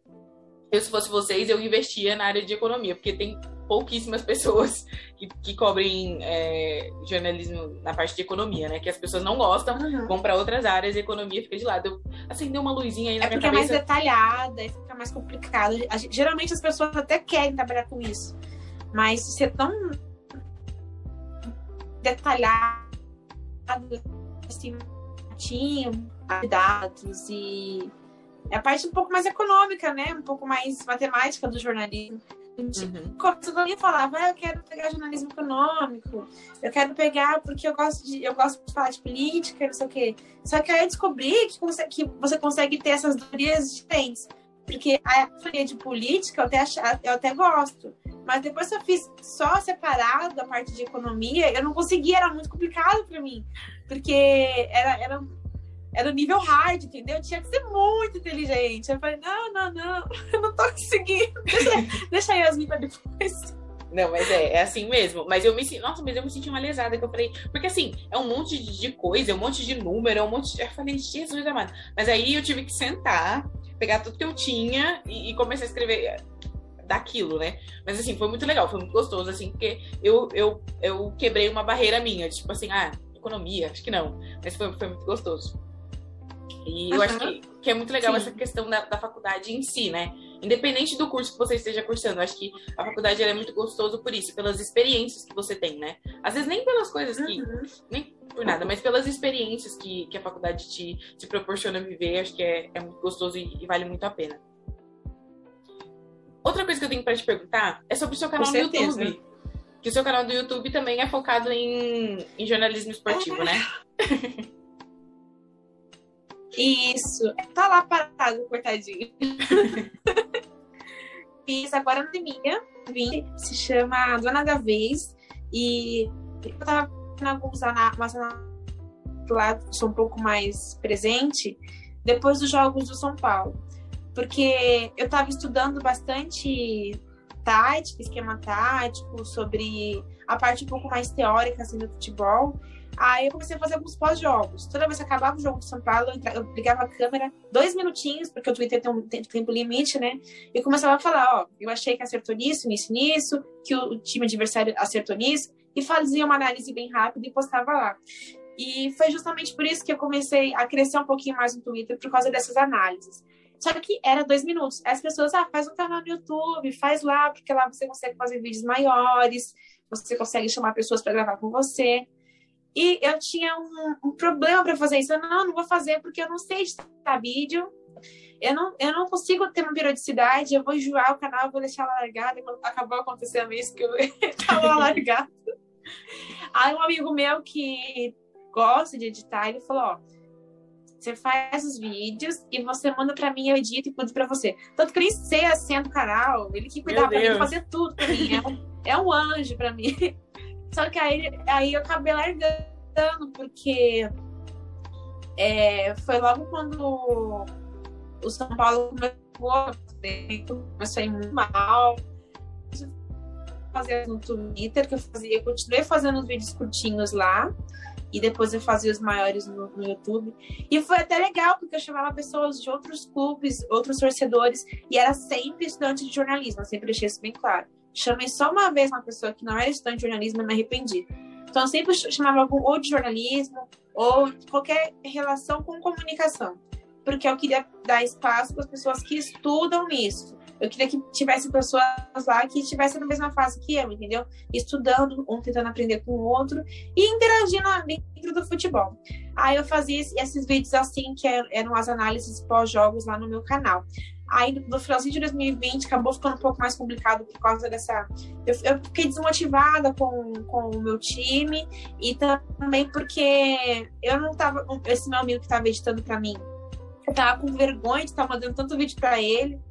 eu se fosse vocês, eu investia na área de economia, porque tem pouquíssimas pessoas que, que cobrem é, jornalismo na parte de economia, né? Que as pessoas não gostam, uhum. vão para outras áreas e a economia fica de lado. Eu acendeu uma luzinha aí na é minha cabeça. É porque é mais detalhada, fica mais complicado. Geralmente as pessoas até querem trabalhar com isso, mas ser tão detalhado, assim, tinha dados e a parte um pouco mais econômica, né? Um pouco mais matemática do jornalismo. Uhum. Quando eu falava, ah, eu quero pegar jornalismo econômico, eu quero pegar porque eu gosto de, eu gosto de falar de política, não sei o quê. Só que aí eu descobri que, que você consegue ter essas teorias diferentes. Porque a teoria de política eu até, eu até gosto. Mas depois que eu fiz só separado a parte de economia, eu não conseguia, era muito complicado para mim. Porque era, era era nível hard, entendeu? Tinha que ser muito inteligente. Eu falei, não, não, não, [LAUGHS] eu não tô conseguindo. Deixa, deixa a Yasmin pra depois. Não, mas é, é assim mesmo. Mas eu me senti, nossa, mas eu me senti uma lesada que eu falei, porque assim, é um monte de coisa, é um monte de número, é um monte de. Eu falei, Jesus amado. Mas aí eu tive que sentar, pegar tudo que eu tinha e, e começar a escrever daquilo, né? Mas assim, foi muito legal, foi muito gostoso, assim, porque eu, eu, eu quebrei uma barreira minha, tipo assim, ah, economia, acho que não. Mas foi, foi muito gostoso. E eu acho que, que, é muito legal Sim. essa questão da, da, faculdade em si, né? Independente do curso que você esteja cursando, eu acho que a faculdade é muito gostoso por isso, pelas experiências que você tem, né? Às vezes nem pelas coisas que. Uhum. Nem por nada, mas pelas experiências que, que a faculdade te, te proporciona viver, acho que é, é muito gostoso e, e vale muito a pena. Outra coisa que eu tenho para te perguntar é sobre o seu canal no YouTube. Que o seu canal do YouTube também é focado em, em jornalismo esportivo, né? [LAUGHS] Isso. Tá lá parado, coitadinho. [LAUGHS] Fiz agora na pandemia. Vim, se chama Dona da Vez. E eu tava em alguns mas lá sou um pouco mais presente depois dos jogos do São Paulo. Porque eu tava estudando bastante tática, esquema tático, sobre a parte um pouco mais teórica assim, do futebol. Aí eu comecei a fazer alguns pós-jogos. Toda vez que acabava o jogo de São Paulo, eu, ligava a câmera dois minutinhos, porque o Twitter tem um tempo limite, né? E começava a falar, ó, eu achei que acertou nisso, nisso, nisso, que o time adversário acertou nisso, e fazia uma análise bem rápida e postava lá. E foi justamente por isso que eu comecei a crescer um pouquinho mais no Twitter, por causa dessas análises. Só que era dois minutos. As pessoas, ah, faz um canal no YouTube, faz lá, porque lá você consegue fazer vídeos maiores, você consegue chamar pessoas para gravar com você. E eu tinha um, um problema para fazer isso. Eu não, não vou fazer porque eu não sei editar vídeo. Eu não, eu não consigo ter uma periodicidade. Eu vou enjoar o canal, vou deixar largado. E quando acabou acontecendo isso, que eu [LAUGHS] estava [LAUGHS] largado. Aí um amigo meu que gosta de editar, ele falou: Ó, você faz os vídeos e você manda para mim, eu edito e cuido para você. Tanto que eu nem sei a senha do canal, ele que cuidava pra mim, fazer tudo pra mim. É um, é um anjo para mim. [LAUGHS] Só que aí, aí eu acabei largando, porque é, foi logo quando o São Paulo começou, começou a ir muito mal. Fazia no Twitter, que eu fazia, eu continuei fazendo os vídeos curtinhos lá. E depois eu fazia os maiores no, no, YouTube. E foi até legal, porque eu chamava pessoas de outros clubes, outros torcedores, e era sempre estudante de jornalismo, eu sempre deixei isso bem claro. Chamei só uma vez uma pessoa que não era estudante de jornalismo e me arrependi. Então, eu sempre chamava algum ou de jornalismo ou qualquer relação com comunicação, porque eu queria dar espaço para as pessoas que estudam nisso. Eu queria que tivesse pessoas lá que estivessem na mesma fase que eu, entendeu? Estudando, um tentando aprender com o outro e interagindo dentro do futebol. Aí eu fazia esses vídeos assim, que eram as análises pós-jogos lá no meu canal. Aí no finalzinho de 2020 acabou ficando um pouco mais complicado por causa dessa. Eu, eu fiquei desmotivada com, com o meu time e também porque eu não tava. Esse meu amigo que tava editando para mim, eu tava com vergonha de estar mandando tanto vídeo para ele.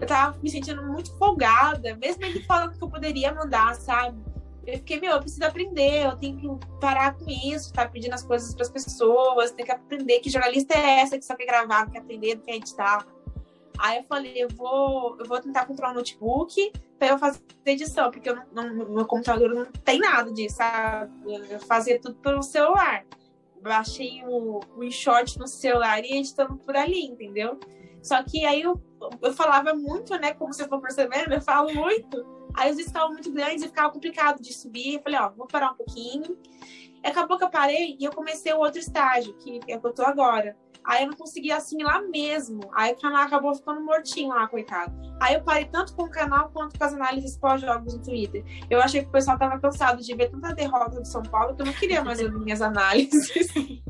Eu tava me sentindo muito folgada, mesmo ele falando que eu poderia mandar, sabe? Eu fiquei, meu, eu preciso aprender, eu tenho que parar com isso, tá pedindo as coisas para as pessoas, tem que aprender que jornalista é essa que só quer gravar, não quer aprender, não quer editar. Aí eu falei, eu vou, eu vou tentar comprar um notebook para eu fazer edição, porque eu não, não, meu computador não tem nada disso, sabe? Eu fazia tudo pelo celular. Baixei o, o InShot no celular e editando por ali, entendeu? Só que aí eu, eu falava muito, né? Como vocês estão percebendo, eu falo muito. Aí os estavam muito grandes e ficava complicado de subir. Eu falei, ó, vou parar um pouquinho. E acabou que eu parei e eu comecei o outro estágio, que é que eu tô agora Aí eu não conseguia assimilar mesmo. Aí o canal acabou ficando mortinho lá, coitado. Aí eu parei tanto com o canal quanto com as análises pós-jogos no Twitter. Eu achei que o pessoal tava cansado de ver tanta derrota do São Paulo que eu não queria mais ver minhas análises. [LAUGHS]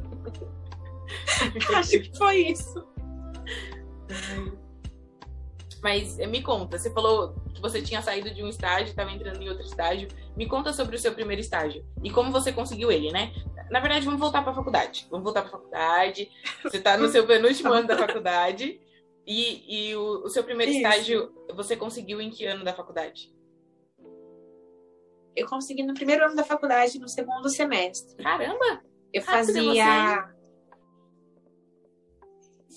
Acho que foi isso. Mas me conta, você falou que você tinha saído de um estágio, estava entrando em outro estágio. Me conta sobre o seu primeiro estágio e como você conseguiu ele, né? Na verdade, vamos voltar para a faculdade. Vamos voltar para a faculdade. Você está no seu penúltimo ano da faculdade. E, e o, o, seu primeiro Isso. estágio, você conseguiu em que ano da faculdade? Eu consegui no primeiro ano da faculdade, no segundo semestre. Caramba! Eu fazia.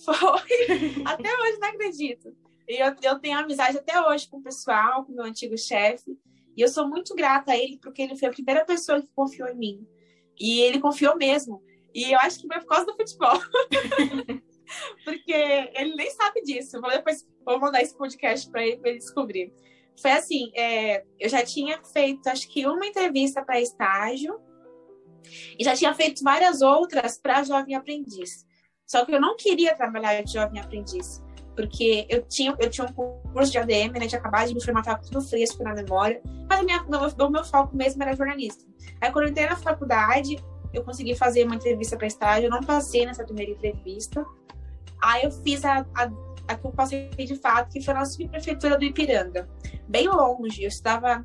Foi! [LAUGHS] até hoje, não acredito. E eu, eu tenho amizade até hoje com o pessoal, com o meu antigo chefe. E eu sou muito grata a ele, porque ele foi a primeira pessoa que confiou em mim. E ele confiou mesmo. E eu acho que foi por causa do futebol. [LAUGHS] Porque ele nem sabe disso. Vou depois vou mandar esse podcast para ele, ele descobrir. Foi assim, é, eu já tinha feito, acho que uma entrevista para estágio e já tinha feito várias outras para jovem aprendiz. Só que eu não queria trabalhar de jovem aprendiz, porque eu tinha, eu tinha um curso de ADM, né, tinha acabado de me formatar tudo fresco na memória, mas o meu, meu foco mesmo era jornalismo. Aí quando eu entrei na faculdade, eu consegui fazer uma entrevista para estágio, eu não passei nessa primeira entrevista. Aí eu fiz a, a, a que eu passei de fato, que foi na subprefeitura do Ipiranga, bem longe. Eu estava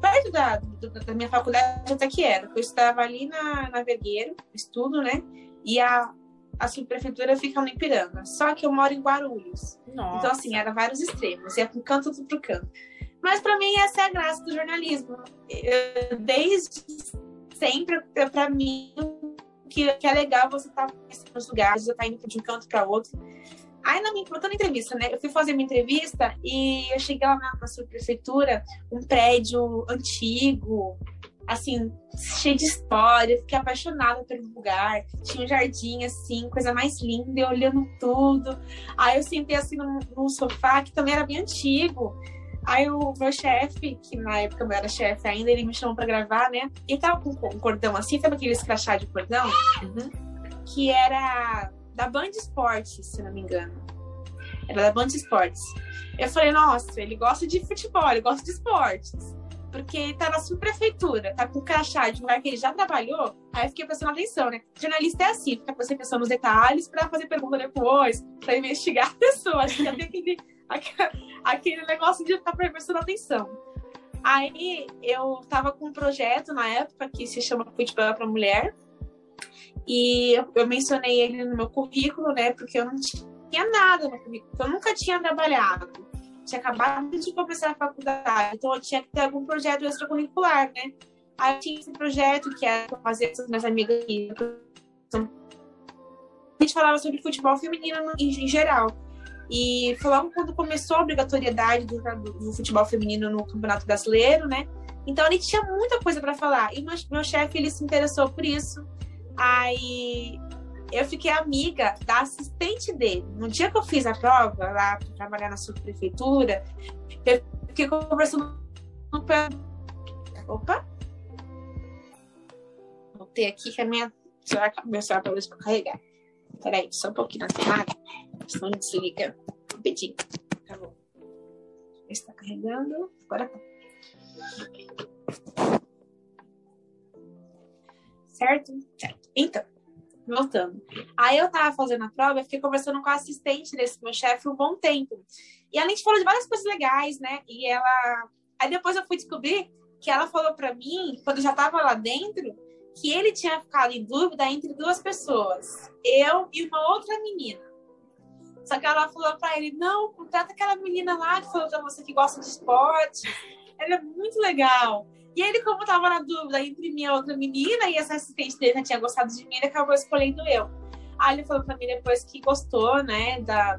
perto da, da minha faculdade até que era. Eu estava ali na, na Vergueiro, estudo, né? E a, a subprefeitura fica no Ipiranga. Só que eu moro em Guarulhos. Nossa. Então, assim, era vários extremos. Ia para um canto, outro para canto. Mas, para mim, essa é a graça do jornalismo. Eu, desde sempre, para mim, que, que, é legal você estar tá nos lugares, você tá indo de um canto para outro. Aí, na minha, contando entrevista, né? Eu fui fazer uma entrevista e eu cheguei lá na, na subprefeitura, um prédio antigo, assim, cheio de história, fiquei apaixonada pelo lugar. Tinha um jardim, assim, coisa mais linda, eu olhando tudo. Aí eu sentei assim num, num sofá que também era bem antigo. Aí o meu chefe, que na época eu era chefe ainda, ele me chamou pra gravar, né? E tava com um cordão assim, sabe aquele escrachá de cordão? Uhum. Que era da Band Esportes, se não me engano. Era da Band Esportes. Eu falei, nossa, ele gosta de futebol, ele gosta de esportes porque na subprefeitura, tá com crachá de lugar que ele já trabalhou, aí fiquei prestando atenção, né? Jornalista é assim, fica você pensando nos detalhes para fazer pergunta depois, para investigar [LAUGHS] a pessoa. Acho que já tem aquele, aquele negócio de estar tá prestando atenção. Aí eu tava com um projeto na época que se chama Futebol para Mulher, e eu mencionei ele no meu currículo, né? Porque eu não tinha nada no currículo, eu nunca tinha trabalhado tinha acabado de começar a faculdade, então eu tinha que ter algum projeto extracurricular, né? Aí tinha esse projeto que era fazer com as minhas amigas aqui. A gente falava sobre futebol feminino em, geral. E foi logo quando começou a obrigatoriedade do, do, futebol feminino no Campeonato Brasileiro, né? Então gente tinha muita coisa para falar. E meu, meu chefe ele se interessou por isso. Aí eu fiquei amiga da assistente dele. No dia que eu fiz a prova, lá para trabalhar na subprefeitura, eu fiquei conversando com Opa! Voltei aqui que a minha celular, meu celular para para carregar. Peraí, só um pouquinho na tomada. Senão desliga. Rapidinho. Tá bom. Está carregando. Agora tá. Certo? Certo. Então voltando. Aí eu tava fazendo a prova, fiquei conversando com a assistente desse meu chefe um bom tempo. E a gente falou de várias coisas legais, né? E ela. Aí depois eu fui descobrir que ela falou para mim, quando eu já tava lá dentro, que ele tinha ficado em dúvida entre duas pessoas, eu e uma outra menina. Só que ela falou para ele: não, contrata aquela menina lá que falou pra você que gosta de esporte. Ela é muito legal. E ele, como tava na dúvida entre mim e outra menina, e essa assistente dele já tinha gostado de mim, ele acabou escolhendo eu. Aí ele falou pra mim depois que gostou, né, da...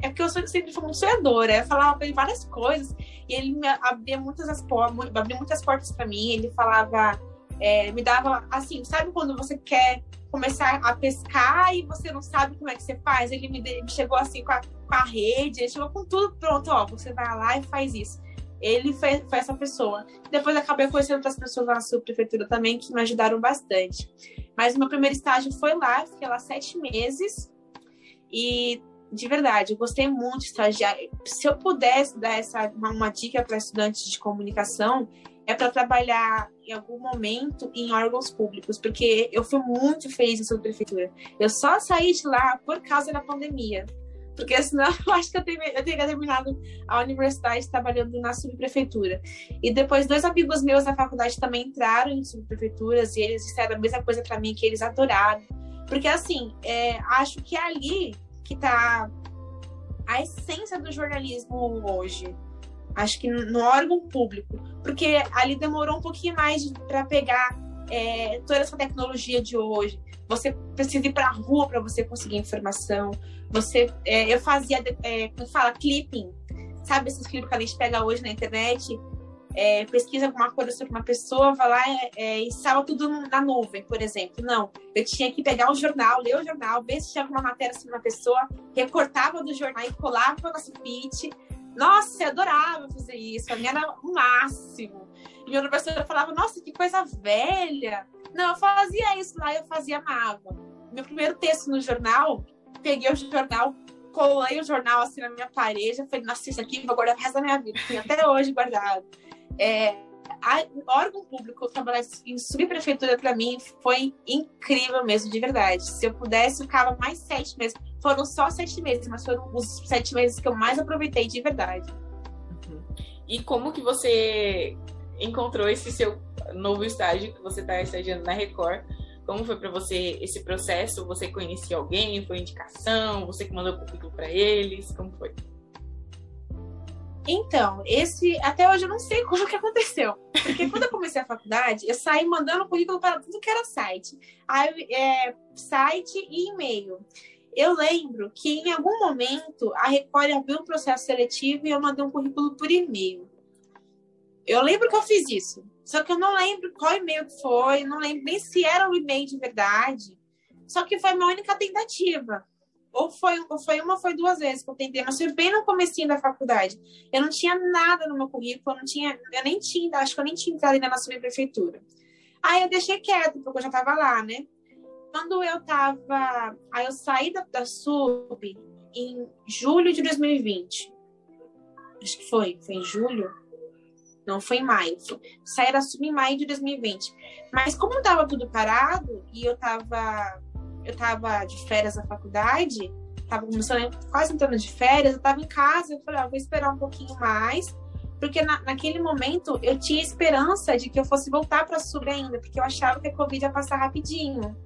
É porque eu sempre fui muito sonhadora, eu falava pra ele várias coisas, e ele abria muitas, as portas, abria muitas portas pra mim, ele falava, é, me dava, assim, sabe quando você quer começar a pescar e você não sabe como é que você faz? Ele me, me chegou assim com a, com a rede, ele chegou com tudo pronto, ó, você vai lá e faz isso. Ele foi, foi essa pessoa. Depois acabei conhecendo outras pessoas na subprefeitura também que me ajudaram bastante. Mas o meu primeiro estágio foi lá, fiquei lá sete meses. E, de verdade, eu gostei muito de estagiar. Se eu pudesse dar essa, uma, uma dica para estudantes de comunicação, é para trabalhar em algum momento em órgãos públicos, porque eu fui muito feliz na subprefeitura. Eu só saí de lá por causa da pandemia. Porque senão [LAUGHS] eu acho que eu teria, eu teria terminado a universidade trabalhando na subprefeitura. E depois, dois amigos meus da faculdade também entraram em subprefeituras e eles disseram a mesma coisa para mim, que eles adoraram. Porque, assim, é, acho que é ali que está a essência do jornalismo hoje. Acho que no órgão público. Porque ali demorou um pouquinho mais para pegar é, toda essa tecnologia de hoje. Você precisa ir para a rua para você conseguir informação. Você, é, eu fazia, é, como fala, clipping. Sabe esses clipes que a gente pega hoje na internet? É, pesquisa alguma coisa sobre uma pessoa, vai lá é, e salva tudo na nuvem, por exemplo. Não, eu tinha que pegar o jornal, ler o jornal, ver se tinha alguma matéria sobre uma pessoa, recortava do jornal e colava no nosso feed. Nossa, eu adorava fazer isso, a minha era o máximo. Minha professora falava, nossa, que coisa velha. Não, eu fazia isso lá, eu fazia mágoa. Meu primeiro texto no jornal, peguei o jornal, colei o jornal assim na minha parede, falei, nossa, isso aqui vou guardar o resto da minha vida. Tenho até hoje guardado. É, a, órgão público, trabalhar em subprefeitura para mim foi incrível mesmo, de verdade. Se eu pudesse, eu ficava mais sete meses. Foram só sete meses, mas foram os sete meses que eu mais aproveitei de verdade. Uhum. E como que você encontrou esse seu novo estágio que você está estagiando na Record? Como foi para você esse processo? Você conhecia alguém? Foi indicação? Você que mandou o currículo para eles? Como foi? Então, esse até hoje eu não sei [LAUGHS] como que aconteceu. Porque quando eu comecei a faculdade, eu saí mandando currículo para tudo que era site. Aí, é, site e e-mail. Eu lembro que em algum momento a Record abriu um processo seletivo e eu mandei um currículo por e-mail. Eu lembro que eu fiz isso. Só que eu não lembro qual e-mail que foi, não lembro nem se era o e-mail de verdade. Só que foi a minha única tentativa. Ou foi, ou foi uma foi duas vezes que eu tentei, mas foi bem no comecinho da faculdade. Eu não tinha nada no meu currículo, eu não tinha, eu nem tinha, acho que eu nem tinha entrado ainda na subprefeitura. Aí eu deixei quieto, porque eu já tava lá, né? Quando eu tava. Aí eu saí da, da sub em julho de 2020. Acho que foi, foi em julho não foi em maio. Saí da sub em maio de 2020. Mas como tava tudo parado e eu tava eu tava de férias na faculdade, tava começando quase entrando de férias, eu tava em casa, eu falei, ah, vou esperar um pouquinho mais, porque na, naquele momento eu tinha esperança de que eu fosse voltar para sub ainda, porque eu achava que a Covid ia passar rapidinho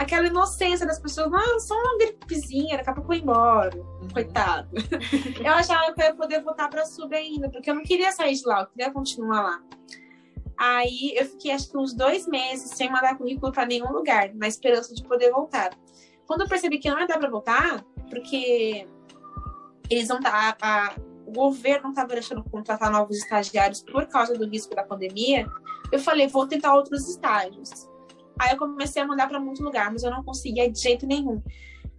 aquela inocência das pessoas, não, só uma gripezinha, daqui a pouco eu vou embora. Uhum. Coitado. [LAUGHS] eu achava que eu ia poder voltar pra sub ainda, porque eu não queria sair de lá, eu queria continuar lá. Aí eu fiquei acho que uns dois meses sem mandar currículo para nenhum lugar, na esperança de poder voltar. Quando eu percebi que não ia dar para voltar, porque eles não tá, a, o governo não estava deixando contratar novos estagiários por causa do risco da pandemia, eu falei, vou tentar outros estágios. Aí eu comecei a mandar para muito lugar, mas eu não conseguia de jeito nenhum.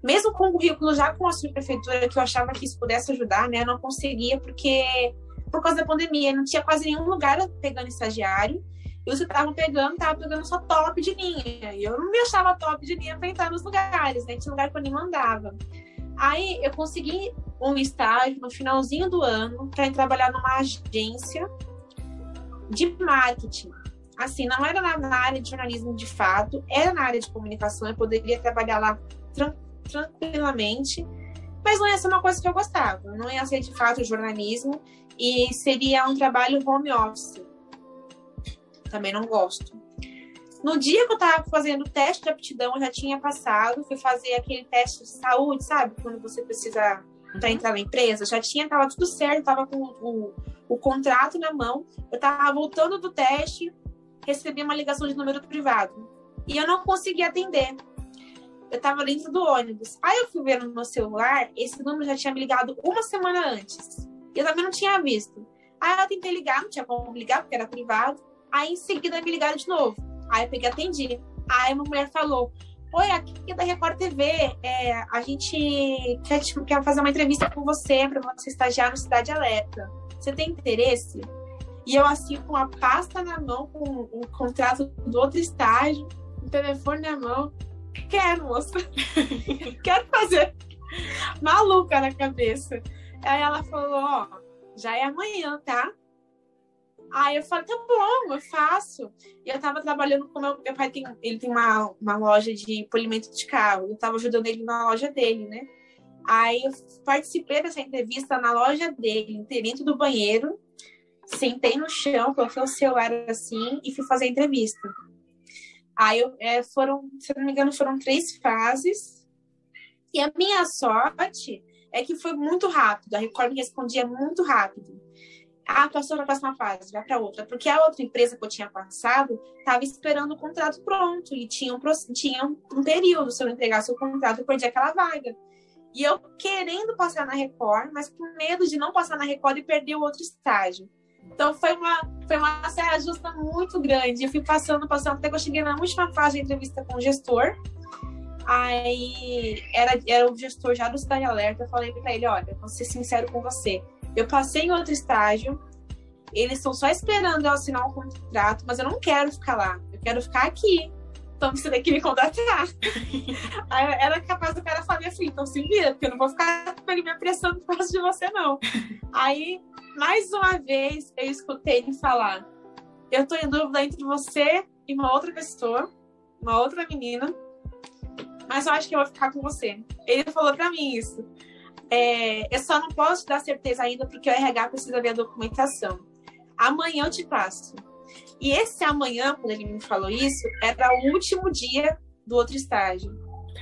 Mesmo com o currículo já com a subprefeitura, que eu achava que isso pudesse ajudar, né? Eu não conseguia, porque por causa da pandemia, não tinha quase nenhum lugar pegando estagiário. E os que estavam pegando, estavam pegando só top de linha. E eu não me achava top de linha para entrar nos lugares, né? Tinha lugar que eu nem mandava. Aí eu consegui um estágio no finalzinho do ano para trabalhar numa agência de marketing assim, não era na, na, área de jornalismo de fato, era na área de comunicação, eu poderia trabalhar lá tran tranquilamente, mas não ia ser uma coisa que eu gostava, não ia ser de fato jornalismo e seria um trabalho home office. Também não gosto. No dia que eu tava fazendo o teste de aptidão, eu já tinha passado, fui fazer aquele teste de saúde, sabe? Quando você precisa para uhum. entrar na empresa, já tinha, tava tudo certo, tava com o, o, contrato na mão, eu tava voltando do teste, recebi uma ligação de número privado. E eu não consegui atender. Eu estava dentro do ônibus. Aí eu fui ver no meu celular, esse número já tinha me ligado uma semana antes. E eu também não tinha visto. Aí eu tentei ligar, não tinha como ligar, porque era privado. Aí em seguida me ligaram de novo. Aí eu peguei e atendi. Aí uma mulher falou: Oi, aqui é da Record TV. É, a gente quer, quer fazer uma entrevista com você para você estagiar no Cidade Alerta. Você tem interesse? E eu assim, com a pasta na mão, com o contrato do outro estágio, o telefone na mão. Quero, moça. [LAUGHS] Quero fazer. Maluca na cabeça. Aí ela falou, ó, já é amanhã, tá? Aí eu falei, tá bom, eu faço. E eu tava trabalhando com meu, meu pai, tem, ele tem uma, uma loja de polimento de carro. Eu tava ajudando ele na loja dele, né? Aí eu participei dessa entrevista na loja dele, dentro do banheiro. Sentei no chão, coloquei o celular assim e fui fazer a entrevista. Aí eu, é, foram, se não me engano, foram três fases. E a minha sorte é que foi muito rápido. A Record me respondia muito rápido. Ah, passou para a próxima fase, vai para outra. Porque a outra empresa que eu tinha passado estava esperando o contrato pronto e tinha um, tinha um período. Se eu não entregasse o contrato, eu perdi aquela vaga. E eu querendo passar na Record, mas com medo de não passar na Record e perder o outro estágio. Então foi uma, foi uma saia justa muito grande. Eu fui passando, passando, até que eu cheguei na última fase de entrevista com o gestor. Aí era, era o gestor já do Cidade Alerta. Eu falei para ele: olha, vou ser sincero com você. Eu passei em outro estágio, eles estão só esperando eu assinar um contrato, mas eu não quero ficar lá. Eu quero ficar aqui. Então você tem que me contratar. [LAUGHS] Aí era capaz do cara falar assim: então se vira, porque eu não vou ficar me apressando por causa de você, não. Aí mais uma vez eu escutei ele falar: Eu tô em dúvida entre você e uma outra pessoa, uma outra menina, mas eu acho que eu vou ficar com você. Ele falou para mim isso. É, eu só não posso dar certeza ainda porque o RH precisa ver a documentação. Amanhã eu te passo. E esse amanhã, quando ele me falou isso, era o último dia do outro estágio.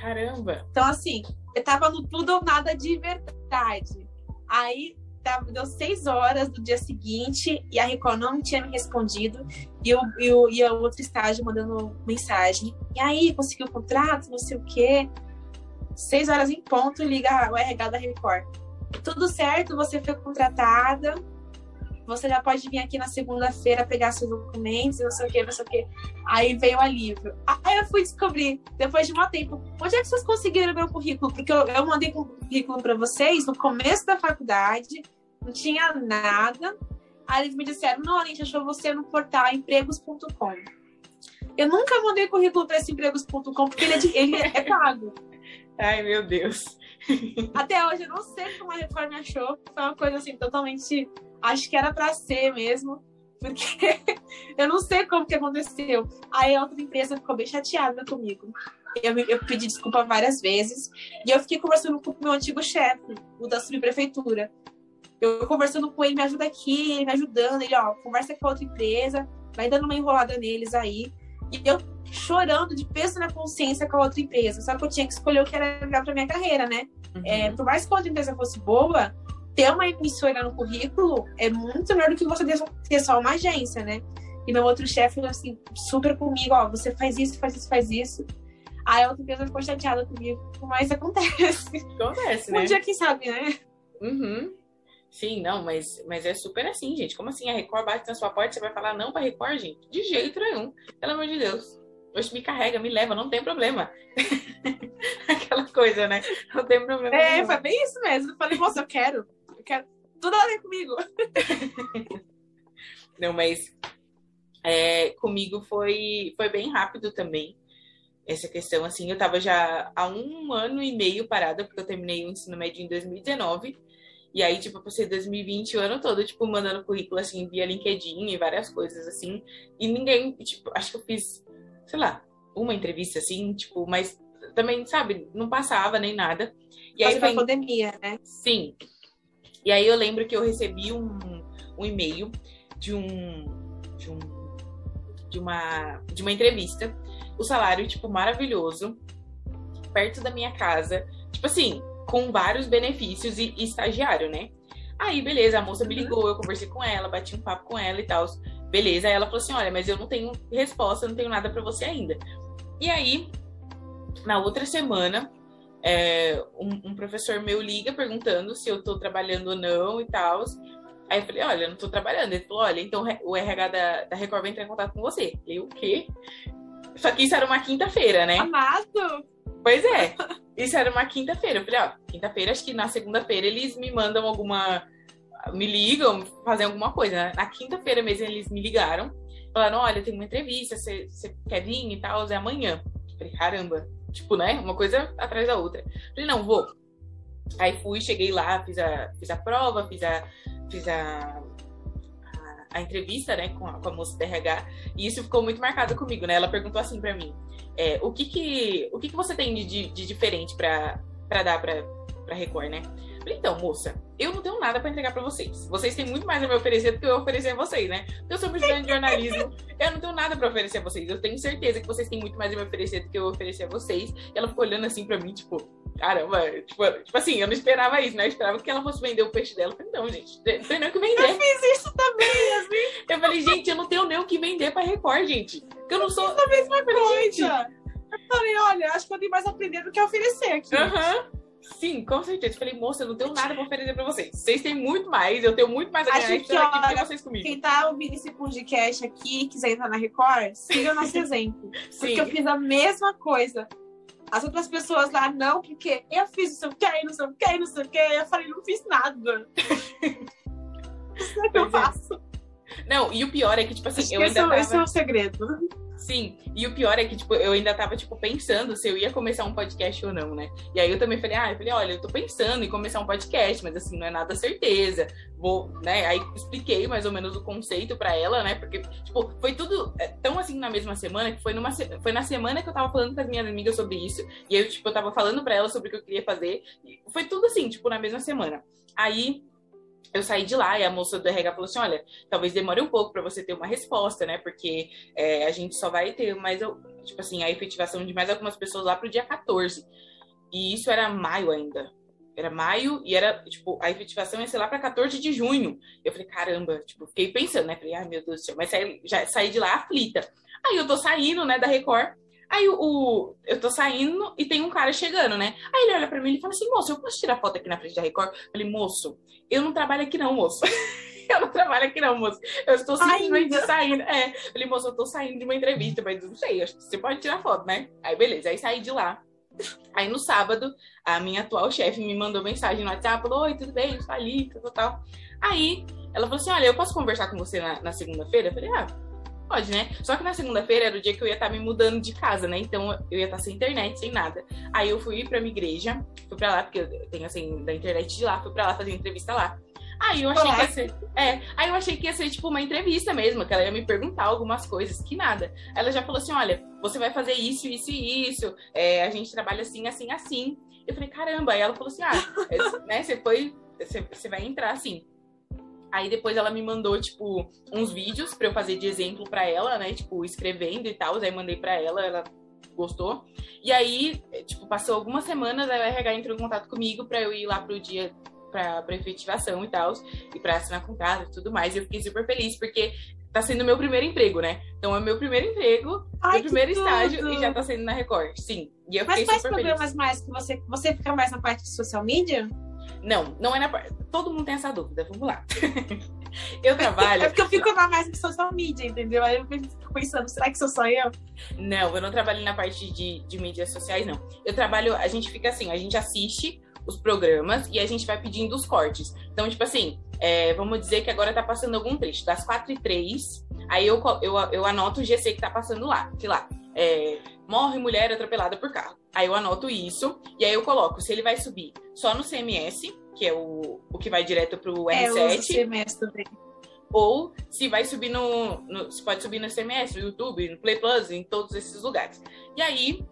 Caramba! Então, assim, eu tava no tudo ou nada de verdade. Aí deu seis horas do dia seguinte e a Record não tinha me respondido e o, e o, e o outro estágio mandando mensagem. E aí, conseguiu o contrato, não sei o quê. Seis horas em ponto, liga o RH da Record. Tudo certo, você foi contratada. Você já pode vir aqui na segunda-feira pegar seus documentos, não sei o que, não sei o que. Aí veio o alívio. Aí eu fui descobrir, depois de um tempo, onde é que vocês conseguiram meu currículo? Porque eu, eu mandei um currículo para vocês no começo da faculdade, não tinha nada. Aí eles me disseram: não, a gente achou você no portal empregos.com. Eu nunca mandei currículo para esse empregos.com porque ele é, de, ele é pago. [LAUGHS] Ai, meu Deus. Até hoje eu não sei como a Record me achou. Foi uma coisa assim, totalmente. Acho que era para ser mesmo. Porque [LAUGHS] eu não sei como que aconteceu. Aí a outra empresa ficou bem chateada comigo. Eu, eu pedi desculpa várias vezes. E eu fiquei conversando com o meu antigo chefe, o da subprefeitura. Eu conversando com ele, me ajuda aqui, ele me ajudando. Ele, ó, conversa com a outra empresa, vai dando uma enrolada neles aí. E eu chorando de peso na consciência com a outra empresa. Só que eu tinha que escolher o que era melhor para minha carreira, né? Uhum. É, por mais que a outra empresa fosse boa, ter uma emissora no currículo é muito melhor do que você ter só uma agência, né? E meu outro chefe, assim, super comigo, ó, você faz isso, faz isso, faz isso. Aí a outra empresa ficou chateada comigo, mas acontece. Acontece, né? Um dia, quem sabe, né? Uhum. Sim, não, mas, mas é super assim, gente. Como assim? A Record bate na sua porta e você vai falar não pra Record, gente? De jeito nenhum. Pelo amor de Deus. Hoje me carrega, me leva, não tem problema. [LAUGHS] Aquela coisa, né? Não tem problema. É, nenhum. foi bem isso mesmo. Eu falei, moça, eu quero. Eu quero. Tudo a ver comigo. [LAUGHS] não, mas é, comigo foi, foi bem rápido também. Essa questão, assim, eu tava já há um ano e meio parada, porque eu terminei o ensino médio em 2019. E aí, tipo, eu passei 2020 o ano todo, tipo, mandando currículo, assim, via LinkedIn e várias coisas, assim. E ninguém, tipo, acho que eu fiz, sei lá, uma entrevista, assim, tipo, mas também, sabe, não passava nem nada. E aí foi pandemia, né? Sim. E aí eu lembro que eu recebi um, um e-mail de um, de um de uma de uma entrevista. O salário tipo maravilhoso, perto da minha casa. Tipo assim, com vários benefícios e, e estagiário, né? Aí, beleza, a moça me uhum. ligou, eu conversei com ela, bati um papo com ela e tal. Beleza, aí ela falou assim: olha, mas eu não tenho resposta, não tenho nada para você ainda. E aí, na outra semana, é, um, um, professor meu liga perguntando se eu tô trabalhando ou não e tal. Aí eu falei, olha, eu não tô trabalhando. Ele falou, olha, então o RH da, da Record vai entrar em contato com você. Eu, o quê? Só que isso era uma quinta-feira, né? Amado! Pois é. [LAUGHS] Isso era uma quinta-feira. Eu falei, ó, quinta-feira, acho que na segunda-feira eles me mandam alguma me ligam, fazem alguma coisa. Na quinta-feira mesmo eles me ligaram, falaram: olha, tem uma entrevista, você, quer vir e tal, é amanhã. Falei, caramba, tipo, né? Uma coisa atrás da outra. Falei, não, vou. Aí fui, cheguei lá, fiz a, fiz a prova, fiz a, fiz a, a, entrevista, né, com a, com a moça da RH, e isso ficou muito marcado comigo, né? Ela perguntou assim para mim: é, o que que, o que que você tem de, de diferente para dar para Record, né? Falei, então, moça, eu não tenho nada para entregar para vocês. Vocês têm muito mais a me oferecer do que eu oferecer a vocês, né? Porque eu sou estudante de jornalismo, eu não tenho nada para oferecer a vocês. Eu tenho certeza que vocês têm muito mais a me oferecer do que eu oferecer a vocês. E ela ficou olhando assim para mim, tipo, caramba, tipo, tipo, assim, eu não esperava isso, né? Eu esperava que ela fosse vender o peixe dela. Eu falei, não, gente, não tem nem o que vender. Eu fiz isso também, assim. Eu falei, gente, eu não tenho nem o que vender pra Record, gente. Porque eu não sou. a mesma coisa. Gente. Eu falei, olha, acho que eu tenho mais a aprender do que a oferecer aqui. Aham. Uhum. Sim, com certeza. Falei, moça, eu não tenho nada pra oferecer pra vocês. Vocês têm muito mais, eu tenho muito mais a ganhar Acho que, olha, vocês comigo. Quem tá ouvindo esse podcast aqui quiser entrar na Record, siga o nosso [LAUGHS] exemplo. Sim. Porque eu fiz a mesma coisa. As outras pessoas lá, não, porque eu fiz não sei o que, não sei o que, não sei o que. Eu falei, não fiz nada. [LAUGHS] Isso é que eu é. faço. Não, e o pior é que, tipo assim, Acho eu ainda esse, tava... esse é o segredo. Sim, e o pior é que, tipo, eu ainda tava, tipo, pensando se eu ia começar um podcast ou não, né? E aí eu também falei, ah, eu falei, olha, eu tô pensando em começar um podcast, mas assim, não é nada certeza. Vou, né? Aí expliquei mais ou menos o conceito para ela, né? Porque, tipo, foi tudo é, tão assim na mesma semana que foi, numa, foi na semana que eu tava falando com as minhas amigas sobre isso. E aí, tipo, eu tava falando para ela sobre o que eu queria fazer. foi tudo assim, tipo, na mesma semana. Aí eu saí de lá e a moça do RH falou assim: olha, talvez demore um pouco para você ter uma resposta, né? Porque é, a gente só vai ter mais, tipo assim, a efetivação de mais algumas pessoas lá pro dia 14. E isso era maio ainda. Era maio e era, tipo, a efetivação ia ser lá para 14 de junho. Eu falei, caramba, tipo, fiquei pensando, né? Falei, ai meu Deus do céu, mas saí, já saí de lá aflita. Aí eu tô saindo, né, da Record. Aí o, o, eu tô saindo e tem um cara chegando, né? Aí ele olha pra mim e fala assim, moço, eu posso tirar foto aqui na frente da Record? Eu falei, moço, eu não trabalho aqui não, moço. [LAUGHS] eu não trabalho aqui não, moço. Eu estou simplesmente Ainda. saindo. É, eu falei, moço, eu tô saindo de uma entrevista, mas não sei, você pode tirar foto, né? Aí beleza, aí saí de lá. Aí no sábado, a minha atual chefe me mandou mensagem no WhatsApp, falou, oi, tudo bem? Tá ali, tal, tal. Aí ela falou assim, olha, eu posso conversar com você na, na segunda-feira? Eu falei, ah, Pode, né? Só que na segunda-feira era o dia que eu ia estar tá me mudando de casa, né? Então eu ia estar tá sem internet, sem nada. Aí eu fui pra minha igreja, fui pra lá, porque eu tenho assim, da internet de lá, fui pra lá fazer entrevista lá. Aí eu achei Olá. que ia ser. É, aí eu achei que ia ser tipo uma entrevista mesmo, que ela ia me perguntar algumas coisas, que nada. Ela já falou assim: olha, você vai fazer isso, isso e isso. É, a gente trabalha assim, assim, assim. Eu falei, caramba, aí ela falou assim: ah, [LAUGHS] né, você foi. Você vai entrar assim. Aí depois ela me mandou, tipo, uns vídeos para eu fazer de exemplo para ela, né? Tipo, escrevendo e tal. Aí mandei para ela, ela gostou. E aí, tipo, passou algumas semanas, a RH entrou em contato comigo para eu ir lá pro dia pra, pra efetivação e tal, e pra assinar contrato e tudo mais. E eu fiquei super feliz, porque tá sendo meu primeiro emprego, né? Então é meu primeiro emprego, Ai, meu primeiro tudo. estágio e já tá sendo na Record. Sim. E eu Mas quais programas feliz. mais que você. Você fica mais na parte de social media? Não, não é na parte. Todo mundo tem essa dúvida, vamos lá. [LAUGHS] eu trabalho. é porque eu fico na mais de social media, entendeu? Aí eu fico pensando, será que sou só eu? Não, eu não trabalho na parte de, de mídias sociais, não. Eu trabalho, a gente fica assim, a gente assiste os programas e a gente vai pedindo os cortes. Então, tipo assim, é, vamos dizer que agora tá passando algum trecho, das 4 e 3, aí eu, eu, eu anoto o GC que tá passando lá, sei lá. É, morre mulher atropelada por carro. Aí eu anoto isso e aí eu coloco se ele vai subir só no CMS, que é o, o que vai direto pro R7. É, eu CMS também. Ou se vai subir no, no. Se pode subir no CMS, no YouTube, no Play Plus, em todos esses lugares. E aí,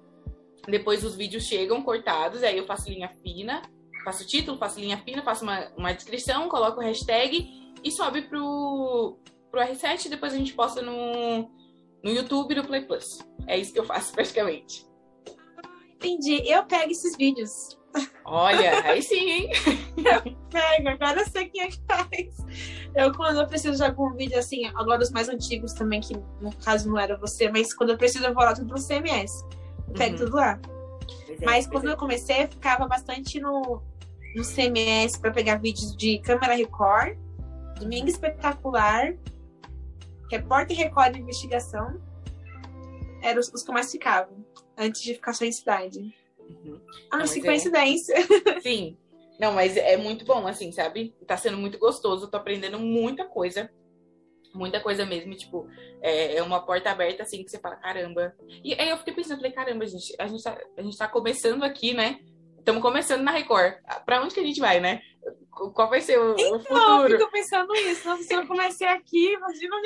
depois os vídeos chegam cortados, aí eu faço linha fina, faço título, faço linha fina, faço uma, uma descrição, coloco o hashtag e sobe pro, pro R7 e depois a gente posta no, no YouTube e no Play Plus. É isso que eu faço [LAUGHS] praticamente. Entendi. Eu pego esses vídeos. Olha, [LAUGHS] aí sim, hein? eu pego, agora eu sei quem é que faz. Eu, quando eu preciso de algum vídeo, assim, agora os mais antigos também, que no caso não era você, mas quando eu preciso, eu vou lá tudo pro CMS. Eu pego uhum. tudo lá. É, mas quando é. eu comecei, eu ficava bastante no, no CMS para pegar vídeos de câmera Record, Domingo Espetacular, Repórter Record de Investigação. Eram os, os que mais ficava, antes de ficar só em cidade. Uhum. Ah, que é... coincidência. [LAUGHS] Sim. Não, mas é muito bom, assim, sabe? Tá sendo muito gostoso, tô aprendendo muita coisa. Muita coisa mesmo, tipo, é, é uma porta aberta, assim, que você fala, caramba. E aí eu fiquei pensando, falei, caramba, gente, a gente tá, a gente tá começando aqui, né? Estamos começando na Record. Pra onde que a gente vai, né? Qual vai ser o, então, o futuro? Eu fico pensando isso. Nossa, se eu comecei aqui, imagina o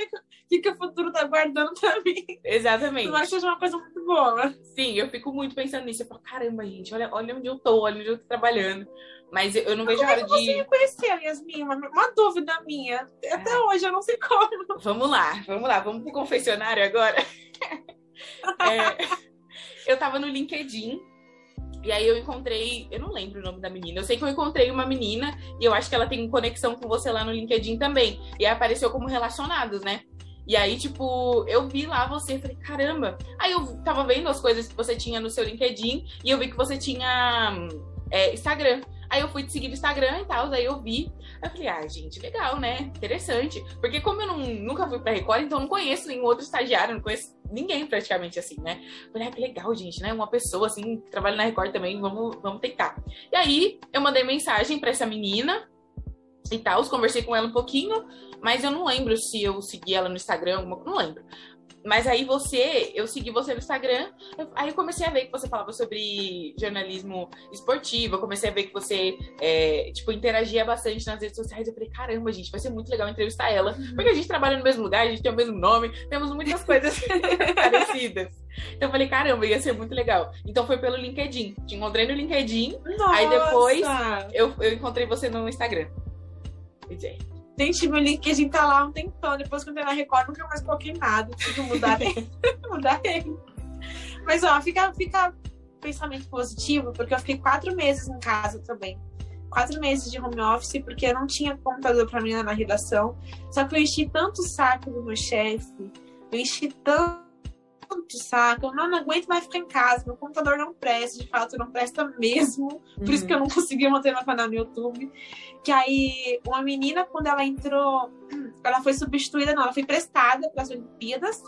que, que, o futuro tá guardando pra mim. Exatamente. Eu acho que seja uma coisa muito boa. Sim, eu fico muito pensando nisso. Eu falo, caramba, gente, olha, olha onde eu tô, olha onde eu tô trabalhando. Mas eu não vejo a hora como é de. Você conhecer, Yasmin? Uma, uma dúvida minha. Até é. hoje eu não sei como. Vamos lá, vamos lá, vamos pro confessionário agora. [LAUGHS] é, eu tava no LinkedIn e aí eu encontrei, eu não lembro o nome da menina. Eu sei que eu encontrei uma menina e eu acho que ela tem conexão com você lá no LinkedIn também. E aí apareceu como relacionados, né? E aí, tipo, eu vi lá você, falei, caramba. Aí eu tava vendo as coisas que você tinha no seu LinkedIn e eu vi que você tinha é, Instagram. Aí eu fui seguir no Instagram e tal, aí eu vi. Aí eu falei, ah, gente, legal, né? Interessante. Porque como eu não, nunca fui pra Record, então não conheço nenhum outro estagiário, não conheço ninguém praticamente assim, né? Falei, ah, que legal, gente, né? Uma pessoa assim, que trabalha na Record também, vamos, vamos tentar. E aí eu mandei mensagem pra essa menina e tal, conversei com ela um pouquinho, mas eu não lembro se eu segui ela no Instagram, não lembro. Mas aí você, eu segui você no Instagram, aí eu comecei a ver que você falava sobre jornalismo esportivo, eu comecei a ver que você, é, tipo, interagia bastante nas redes sociais. Eu falei, caramba, gente, vai ser muito legal entrevistar ela, uhum. porque a gente trabalha no mesmo lugar, a gente tem o mesmo nome, temos muitas coisas [LAUGHS] parecidas. Então eu falei, caramba, ia ser muito legal. Então foi pelo LinkedIn. Te encontrei no LinkedIn, Nossa. aí depois eu, eu encontrei você no Instagram. DJ. Gente, meu LinkedIn tá lá um tempão. Depois que eu entrei na Record, nunca mais coloquei nada. Preciso mudar [LAUGHS] ele. [LAUGHS] mudar ele. Mas, ó, fica, fica pensamento positivo, porque eu fiquei quatro meses em casa também. Quatro meses de home office, porque eu não tinha computador para mim na redação. Só que eu enchi tanto o saco do meu chefe, eu enchi tanto de saco, eu não, não, aguento mais ficar em casa, meu computador não presta, de fato não presta mesmo, por uhum. isso que eu não conseguia manter meu canal no YouTube. Que aí, uma menina, quando ela entrou, ela foi substituída, não, ela foi prestada para as Olimpíadas,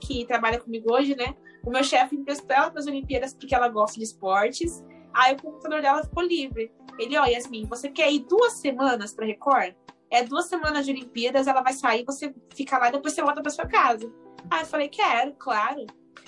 que trabalha comigo hoje, né? O meu chefe emprestou ela para as Olimpíadas porque ela gosta de esportes. Aí o computador dela ficou livre. Ele, ó, Yasmin, você quer ir duas semanas para Record? É duas semanas de Olimpíadas, ela vai sair, você fica lá e depois você volta para sua casa. Aí eu falei, quero, claro.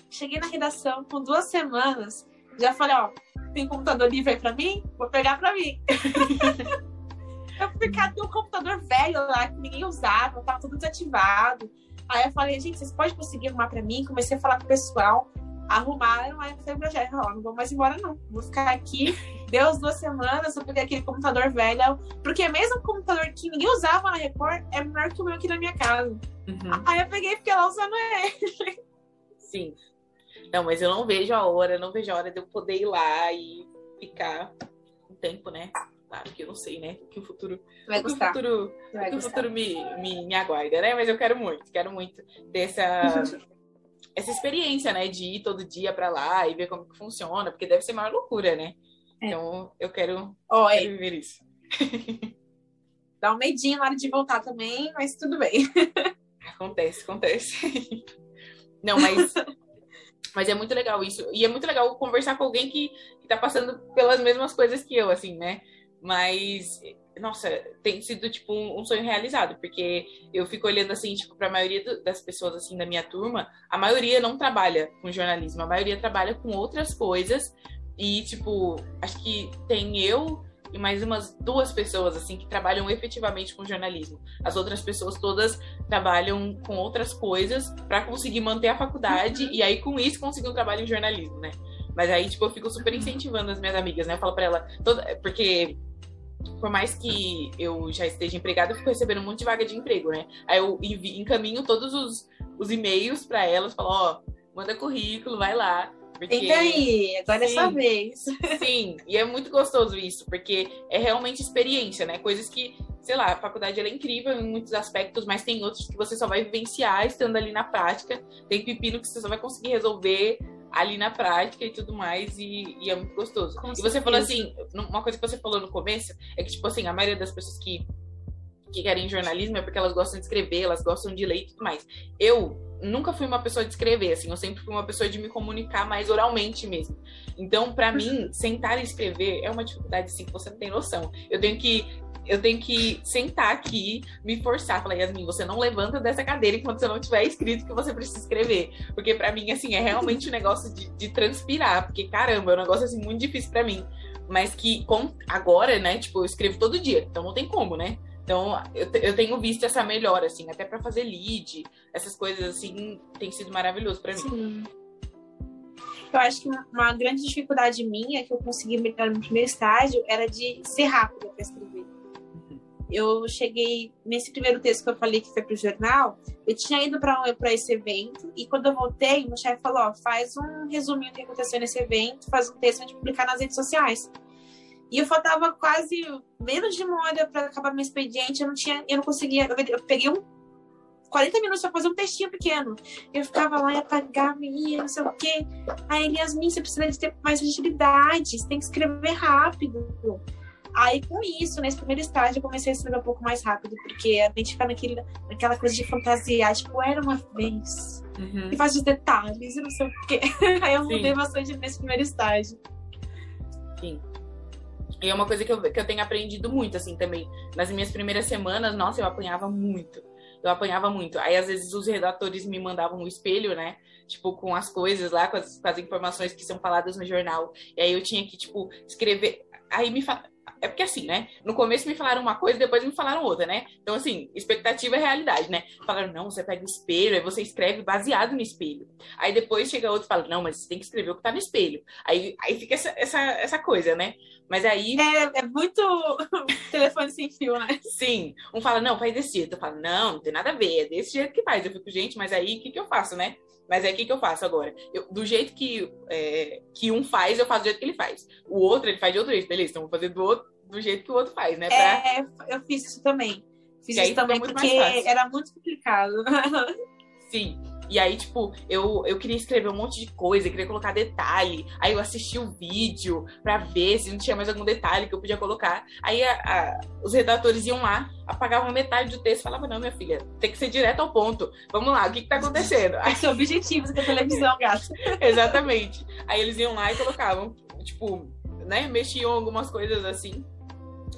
Cheguei na redação com duas semanas, já falei, ó, tem computador livre aí pra mim? Vou pegar pra mim. [LAUGHS] eu fui cadê um computador velho lá que ninguém usava, tava tudo desativado. Aí eu falei, gente, vocês podem conseguir arrumar pra mim? Comecei a falar com o pessoal, arrumaram, aí eu falei pra Jéssica, ó, não vou mais embora não, vou ficar aqui. Deu as duas semanas, eu peguei aquele computador velho, porque mesmo o computador que ninguém usava na Record é melhor que o meu aqui na minha casa. Uhum. Aí eu peguei e fiquei lá usando ele. Sim. Não, mas eu não vejo a hora, não vejo a hora de eu poder ir lá e ficar um tempo, né? Claro que eu não sei, né? O que o futuro, Vai o que o futuro, que o futuro me, me, me aguarda, né? Mas eu quero muito, quero muito dessa [LAUGHS] essa experiência, né? De ir todo dia para lá e ver como que funciona, porque deve ser uma loucura, né? É. Então eu quero, Oi. quero viver isso. [LAUGHS] Dá um medinho na hora de voltar também, mas tudo bem. [LAUGHS] Acontece, acontece. [LAUGHS] Não, mas mas é muito legal isso. E é muito legal conversar com alguém que, que tá passando pelas mesmas coisas que eu, assim, né? Mas, nossa, tem sido, tipo, um, um sonho realizado. Porque eu fico olhando, assim, tipo, pra maioria do, das pessoas, assim, da minha turma, a maioria não trabalha com jornalismo. A maioria trabalha com outras coisas. E, tipo, acho que tem eu e mais umas duas pessoas assim que trabalham efetivamente com jornalismo. As outras pessoas todas trabalham com outras coisas para conseguir manter a faculdade uhum. e aí com isso conseguir um trabalho em jornalismo, né? Mas aí tipo eu fico super incentivando as minhas amigas, né? Eu falo para ela, toda, porque por mais que eu já esteja empregada, eu fico recebendo um monte de vaga de emprego, né? Aí eu encaminho todos os, os e-mails para elas, falo, ó, oh, manda currículo, vai lá. Porque... Entra aí, agora sim, é sua vez. [LAUGHS] Sim, e é muito gostoso isso, porque é realmente experiência, né? Coisas que, sei lá, a faculdade é incrível em muitos aspectos, mas tem outros que você só vai vivenciar estando ali na prática. Tem pepino que você só vai conseguir resolver ali na prática e tudo mais, e, e é muito gostoso. Com e você certeza. falou assim, uma coisa que você falou no começo é que, tipo assim, a maioria das pessoas que, que querem jornalismo é porque elas gostam de escrever, elas gostam de ler e tudo mais. Eu nunca fui uma pessoa de escrever, assim, eu sempre fui uma pessoa de me comunicar mais oralmente mesmo. Então, para mim, sentar e escrever é uma dificuldade assim que você não tem noção. Eu tenho que eu tenho que sentar aqui, me forçar, falar, Yasmin, você não levanta dessa cadeira enquanto você não tiver escrito que você precisa escrever. Porque para mim, assim, é realmente um negócio de, de, transpirar, porque caramba, é um negócio assim muito difícil para mim. Mas que com, agora, né, tipo, eu escrevo todo dia, então não tem como, né? Então, eu, eu tenho visto essa melhora, assim, até para fazer lead, essas coisas assim, tem sido maravilhoso para mim. Eu acho que uma grande dificuldade minha que eu consegui melhorar no primeiro estágio era de ser rápida para escrever. Eu cheguei nesse primeiro texto que eu falei que foi para o jornal, eu tinha ido para esse evento e quando eu voltei, o chefe falou: ó, faz um resuminho do que aconteceu nesse evento, faz um texto de publicar nas redes sociais. E eu faltava quase menos de uma hora para acabar meu expediente. Eu não tinha, eu não conseguia. Eu peguei um 40 minutos para fazer um textinho pequeno. Eu ficava lá e apagava ia, não sei o quê. Aí Yasmin, você precisa de ter mais agilidade, você tem que escrever rápido. Aí, com isso, nesse primeiro estágio, eu comecei a escrever um pouco mais rápido, porque a gente fica naquele, naquela coisa de fantasiar, tipo, era uma vez. Uhum. E faz os detalhes e não sei o quê. [LAUGHS] Aí eu mudei Sim. bastante nesse primeiro estágio. Sim. E é uma coisa que eu, que eu tenho aprendido muito, assim, também. Nas minhas primeiras semanas, nossa, eu apanhava muito. Eu apanhava muito. Aí, às vezes, os redatores me mandavam um espelho, né? Tipo, com as coisas lá, com as, com as informações que são faladas no jornal. E aí eu tinha que, tipo, escrever. Aí me fa... É porque assim, né? No começo me falaram uma coisa, depois me falaram outra, né? Então, assim, expectativa é realidade, né? Falaram, não, você pega o espelho, aí você escreve baseado no espelho. Aí depois chega outro e fala, não, mas você tem que escrever o que tá no espelho. Aí, aí fica essa, essa, essa coisa, né? Mas aí. É, é muito [LAUGHS] telefone sem fio, né? Sim. Um fala, não, faz desse jeito. Eu falo, não, não tem nada a ver, é desse jeito que faz. Eu fico, gente, mas aí o que, que eu faço, né? Mas aí o que, que eu faço agora? Eu, do jeito que, é, que um faz, eu faço do jeito que ele faz. O outro, ele faz de outro jeito. Beleza, então vou fazer do, outro, do jeito que o outro faz, né? Pra... É, eu fiz isso também. Fiz que isso também porque era muito complicado. [LAUGHS] Sim. E aí, tipo, eu, eu queria escrever um monte de coisa, queria colocar detalhe. Aí eu assisti o vídeo pra ver se não tinha mais algum detalhe que eu podia colocar. Aí a, a, os redatores iam lá, apagavam metade do texto e falavam, não, minha filha, tem que ser direto ao ponto. Vamos lá, o que, que tá acontecendo? Aí, são objetivos da televisão, [LAUGHS] gato. Exatamente. Aí eles iam lá e colocavam, tipo, né, mexiam algumas coisas assim.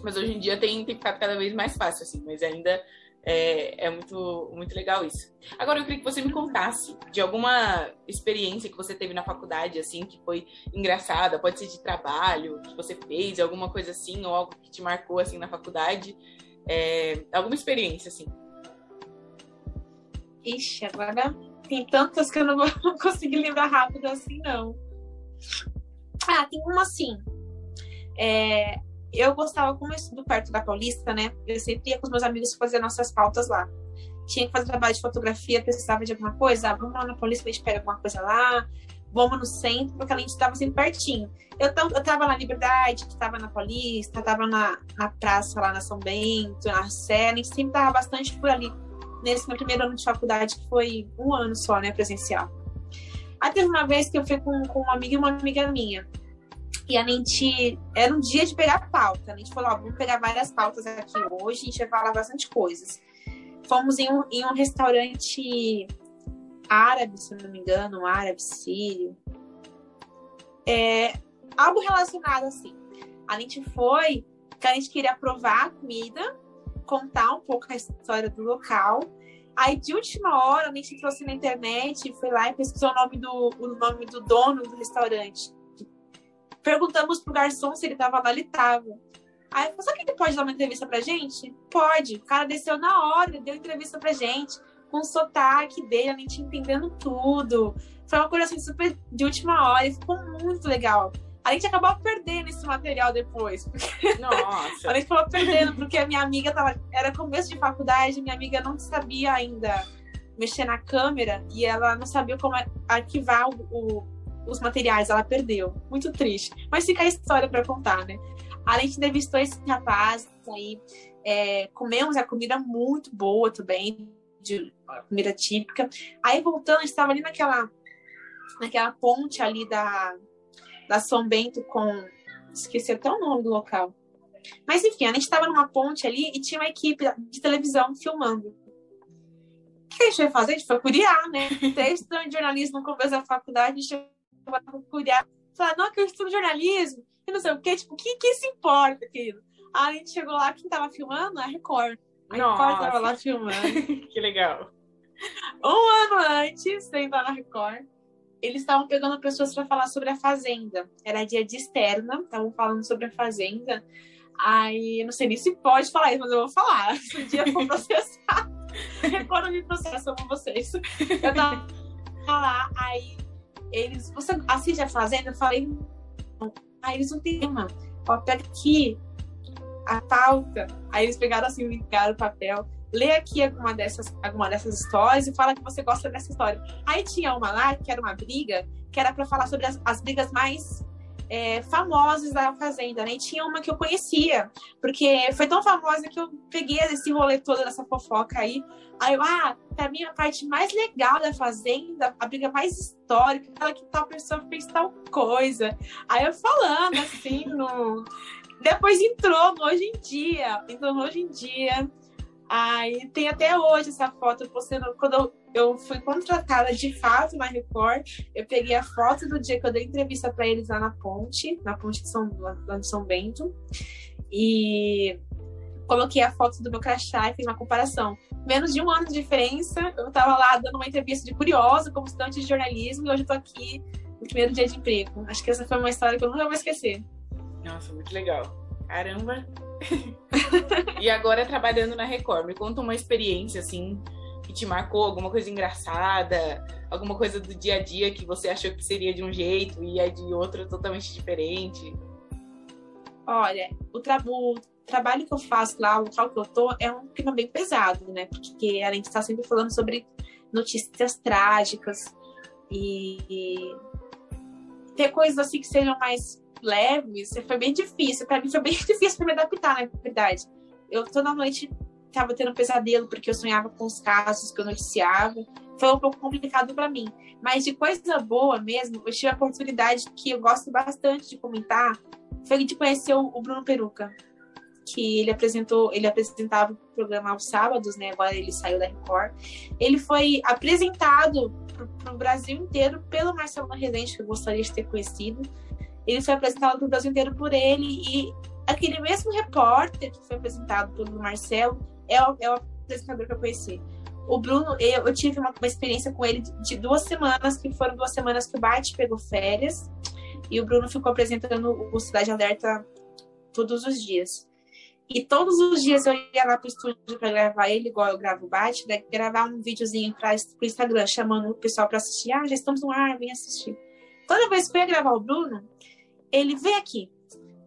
Mas hoje em dia tem, tem ficado cada vez mais fácil, assim, mas ainda é, é, muito, muito legal isso. Agora eu queria que você me contasse de alguma experiência que você teve na faculdade, assim, que foi engraçada, pode ser de trabalho, que você fez, alguma coisa assim, ou algo que te marcou, assim, na faculdade. É, alguma experiência, assim. Ixi, agora tem tantas que eu não vou [LAUGHS] conseguir lembrar rápido assim, não. Ah, tem uma assim. É, eu gostava, como eu estudo perto da Paulista, né? Eu sempre ia com os meus amigos fazer nossas pautas lá. Tinha que fazer trabalho de fotografia, precisava de alguma coisa, ah, vamos lá na Paulista, a gente pega alguma coisa lá, vamos no centro, porque a gente estava sempre pertinho. Eu, eu tava na Liberdade, estava na Paulista, estava na, na praça lá na São Bento, na Sé, a gente sempre tava bastante por ali, nesse meu primeiro ano de faculdade, que foi um ano só, né, presencial. Aí teve uma vez que eu fui com, com uma amiga e uma amiga minha. E a gente. Era um dia de pegar pauta. A gente falou: ó, vamos pegar várias pautas aqui hoje, a gente vai falar bastante coisas. Fomos em um, em um restaurante árabe, se não me engano, árabe, sírio. É, algo relacionado assim. A gente foi, que a gente queria provar a comida, contar um pouco a história do local. Aí, de última hora, a gente trouxe na internet, foi lá e pesquisou o nome do, o nome do dono do restaurante. Perguntamos pro garçom se ele tava lá, ele tava. Aí eu falei, sabe que ele pode dar uma entrevista pra gente? Pode. O cara desceu na hora, deu entrevista pra gente, com o sotaque dele, a gente entendendo tudo. Foi uma coisa assim super de última hora e ficou muito legal. A gente acabou perdendo esse material depois. Nossa. [LAUGHS] a gente acabou perdendo, porque a minha amiga tava. Era começo de faculdade, minha amiga não sabia ainda mexer na câmera e ela não sabia como arquivar o, o os materiais, ela perdeu. Muito triste. Mas fica a história para contar, né? A gente entrevistou esse rapaz aí, é, comemos a comida muito boa também, de comida típica. Aí voltando, a gente estava ali naquela, naquela ponte ali da, da São Bento com. Esqueci até o nome do local. Mas enfim, a gente estava numa ponte ali e tinha uma equipe de televisão filmando. que a gente vai fazer? A gente foi curiar, né? Estudantes de jornalismo no começo da faculdade, a gente curiar. Falar, não, que eu estudo jornalismo, e não sei o quê. Tipo, o que, que se importa, querido? Aí a gente chegou lá, quem tava filmando? A Record. A Nossa. Record tava lá filmando. [LAUGHS] que legal. Um ano antes de entrar na Record, eles estavam pegando pessoas para falar sobre a Fazenda. Era dia de externa, estavam falando sobre a Fazenda. Aí, eu não sei nem se pode falar isso, mas eu vou falar. [LAUGHS] Se um dia for processar, [LAUGHS] Record me processa com vocês. Eu tava lá, aí eles. Você assiste a Fazenda? Eu falei. "Não." Aí eles não tem tema. Pega aqui a pauta. Aí eles pegaram assim, ligaram o papel. Lê aqui alguma dessas, alguma dessas histórias e fala que você gosta dessa história. Aí tinha uma lá, que era uma briga, que era para falar sobre as, as brigas mais é, famosas da Fazenda, né? E tinha uma que eu conhecia, porque foi tão famosa que eu peguei esse rolê todo dessa fofoca aí. Aí eu, ah, pra mim a parte mais legal da Fazenda, a briga mais histórica, aquela que tal pessoa fez tal coisa. Aí eu falando assim, no... depois entrou no Hoje em Dia, entrou no Hoje em Dia. Aí tem até hoje essa foto postando quando eu, eu fui contratada de fato na Record. Eu peguei a foto do dia que eu dei entrevista para eles lá na ponte, na ponte de São, lá de São Bento. E coloquei a foto do meu crachá e fiz uma comparação. Menos de um ano de diferença, eu estava lá dando uma entrevista de curiosa, como estudante de jornalismo, e hoje eu tô aqui no primeiro dia de emprego. Acho que essa foi uma história que eu nunca vou esquecer. Nossa, muito legal. Caramba. e agora trabalhando na Record, me conta uma experiência assim que te marcou, alguma coisa engraçada, alguma coisa do dia a dia que você achou que seria de um jeito e é de outro totalmente diferente. Olha, o, tra o trabalho que eu faço lá, o local que eu tô, é um clima bem pesado, né? Porque a gente está sempre falando sobre notícias trágicas e, e ter coisas assim que sejam mais leves, foi bem difícil. Para mim foi bem [LAUGHS] difícil para me adaptar, na verdade. Eu toda noite tava tendo pesadelo porque eu sonhava com os casos que eu noticiava. Foi um pouco complicado para mim. Mas de coisa boa mesmo, eu tive a oportunidade que eu gosto bastante de comentar, foi de conhecer o Bruno Peruca, que ele apresentou, ele apresentava o programa aos sábados, né? Agora ele saiu da Record. Ele foi apresentado para o Brasil inteiro pelo Marcelo Rezende, que eu gostaria de ter conhecido. Ele foi apresentado para o Brasil inteiro por ele e aquele mesmo repórter que foi apresentado pelo Marcelo é o, é o apresentador que eu conheci. O Bruno, eu, eu tive uma, uma, experiência com ele de, de duas semanas, que foram duas semanas que o Bate pegou férias e o Bruno ficou apresentando o Cidade Alerta todos os dias. E todos os dias eu ia lá pro estúdio para gravar ele, igual eu gravo o Bate, né? gravar um videozinho para o Instagram, chamando o pessoal para assistir. Ah, já estamos no ar, vem assistir. Toda vez que eu ia gravar o Bruno, ele vem aqui,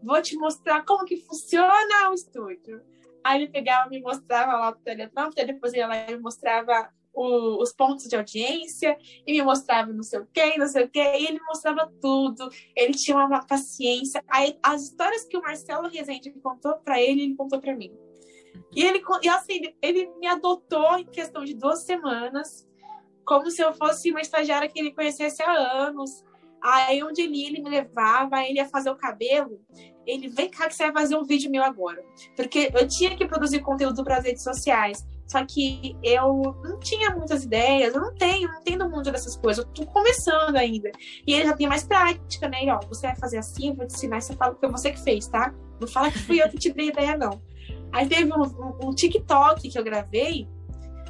vou te mostrar como que funciona o estúdio. Aí ele pegava, me mostrava lá o teleprompter, depois ele ia lá e me mostrava o, os pontos de audiência, e me mostrava não sei o que, não sei o que, e ele mostrava tudo. Ele tinha uma paciência. Aí, as histórias que o Marcelo Rezende contou para ele, ele contou para mim. E ele, e assim, ele me adotou em questão de duas semanas, como se eu fosse uma estagiária que ele conhecesse há anos. Aí onde ele ia, ele me levava, ele ia fazer o cabelo. Ele, vem cá que você vai fazer um vídeo meu agora. Porque eu tinha que produzir conteúdo para as redes sociais. Só que eu não tinha muitas ideias, eu não tenho, não entendo muito dessas coisas, eu tô começando ainda. E ele já tem mais prática, né? Ó, você vai fazer assim, eu vou te ensinar, você fala que foi você que fez, tá? Não fala que fui eu que te dei ideia, não. Aí teve um, um, um TikTok que eu gravei,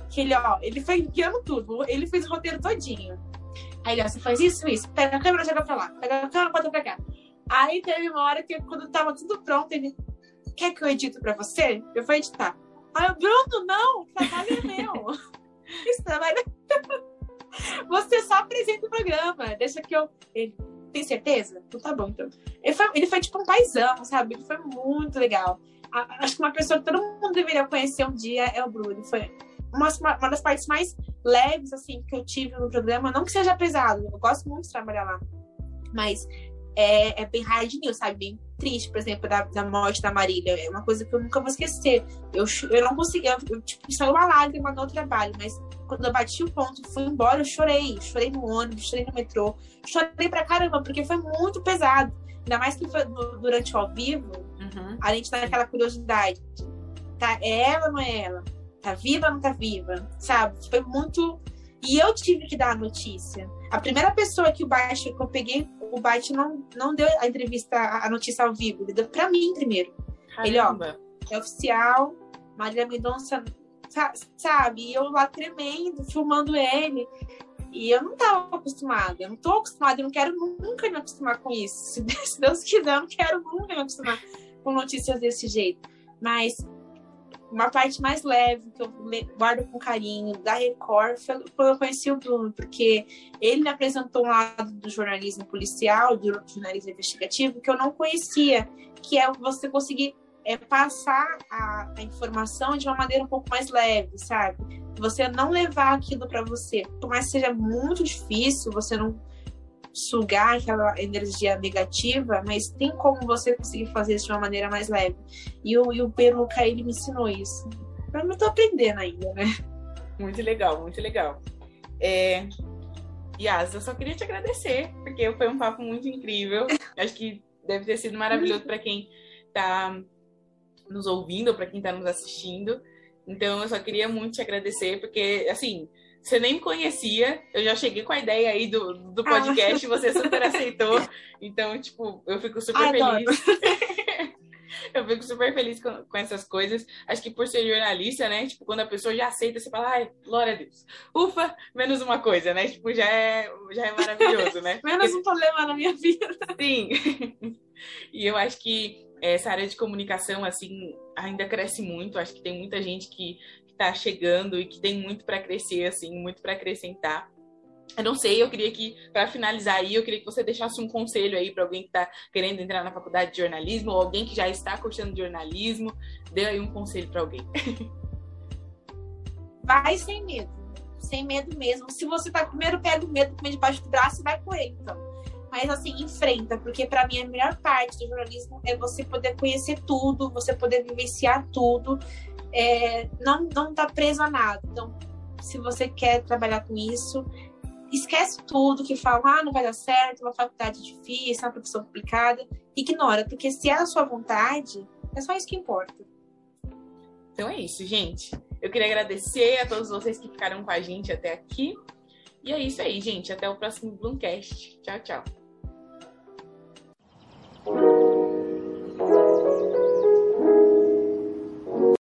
que ele, ó, ele foi guiando tudo, ele fez o roteiro todinho. Aí, ó, você faz isso, isso. Pega a câmera, joga pra lá. Pega a câmera, bota pra cá. Aí teve uma hora que, quando tava tudo pronto, ele... Quer que eu edito pra você? Eu vou editar. Aí o Bruno, não, o trabalho é meu. [LAUGHS] Esse trabalho é... Você só apresenta o programa. Deixa que eu... Ele, tem certeza? Então tá bom, então. Ele foi, ele foi tipo um paizão, sabe? Ele foi muito legal. Acho que uma pessoa que todo mundo deveria conhecer um dia é o Bruno. Ele foi uma, uma das partes mais leves, assim, que eu tive no programa. Não que seja pesado, eu gosto muito de trabalhar lá. Mas é, é bem hard news, sabe? Bem triste, por exemplo, da, da morte da Marília. É uma coisa que eu nunca vou esquecer. Eu, eu não consegui, eu, eu tipo, saiu uma lágrima no trabalho, mas quando eu bati o ponto e fui embora, eu chorei. Chorei no ônibus, chorei no metrô. Chorei pra caramba, porque foi muito pesado. Ainda mais que foi durante o ao vivo, uhum. a gente tá naquela curiosidade. Tá, é ela ou não é ela? Tá viva ou não tá viva? Sabe? Foi muito. E eu tive que dar a notícia. A primeira pessoa que o Bart, que eu peguei, o Bart não, não deu a entrevista, a notícia ao vivo, ele deu pra mim primeiro. Caramba. Ele, ó, é oficial, Maria Mendonça, sabe? E eu lá tremendo, filmando ele. E eu não tava acostumada, eu não tô acostumada, eu não quero nunca me acostumar com isso. [LAUGHS] Se Deus quiser, eu não quero nunca me acostumar com notícias desse jeito. Mas uma parte mais leve, que eu guardo com carinho, da Record, foi quando eu conheci o Bruno, porque ele me apresentou um lado do jornalismo policial, do jornalismo investigativo, que eu não conhecia, que é você conseguir é, passar a, a informação de uma maneira um pouco mais leve, sabe? Você não levar aquilo para você, por mais que seja muito difícil, você não sugar aquela energia negativa, mas tem como você conseguir fazer isso de uma maneira mais leve. E o, e o Peruca, ele me ensinou isso. Eu tô aprendendo ainda, né? Muito legal, muito legal. É... Yas, eu só queria te agradecer, porque foi um papo muito incrível. [LAUGHS] Acho que deve ter sido maravilhoso para quem está nos ouvindo, para quem está nos assistindo. Então, eu só queria muito te agradecer, porque, assim, você nem me conhecia, eu já cheguei com a ideia aí do, do ah. podcast, ah. você super aceitou. Então, tipo, eu fico super Ai, feliz. [LAUGHS] eu fico super feliz com, com, essas coisas. Acho que por ser jornalista, né? Tipo, quando a pessoa já aceita, você fala, ai, glória a Deus. Ufa, menos uma coisa, né? Tipo, já é, já é maravilhoso, né? [LAUGHS] menos um problema na minha vida. Sim. [LAUGHS] e eu acho que essa área de comunicação, assim, ainda cresce muito. Acho que tem muita gente que está chegando e que tem muito para crescer, assim, muito para acrescentar. Eu não sei, eu queria que, para finalizar aí, eu queria que você deixasse um conselho aí para alguém que está querendo entrar na faculdade de jornalismo ou alguém que já está cursando jornalismo. Dê aí um conselho para alguém. [LAUGHS] Vai sem medo. Sem medo mesmo. Se você tá primeiro, pega o medo com debaixo do braço e vai com ele, então. Mas assim, enfrenta, porque para mim a melhor parte do jornalismo é você poder conhecer tudo, você poder vivenciar tudo é, não não tá preso a nada. Então, se você quer trabalhar com isso, esquece tudo que fala, ah, não vai dar certo, uma faculdade difícil, uma profissão complicada, ignora, porque se é a sua vontade, é só isso que importa. Então é isso, gente. Eu queria agradecer a todos vocês que ficaram com a gente até aqui. E é isso aí, gente. Até o próximo Bloomcast. Tchau, tchau.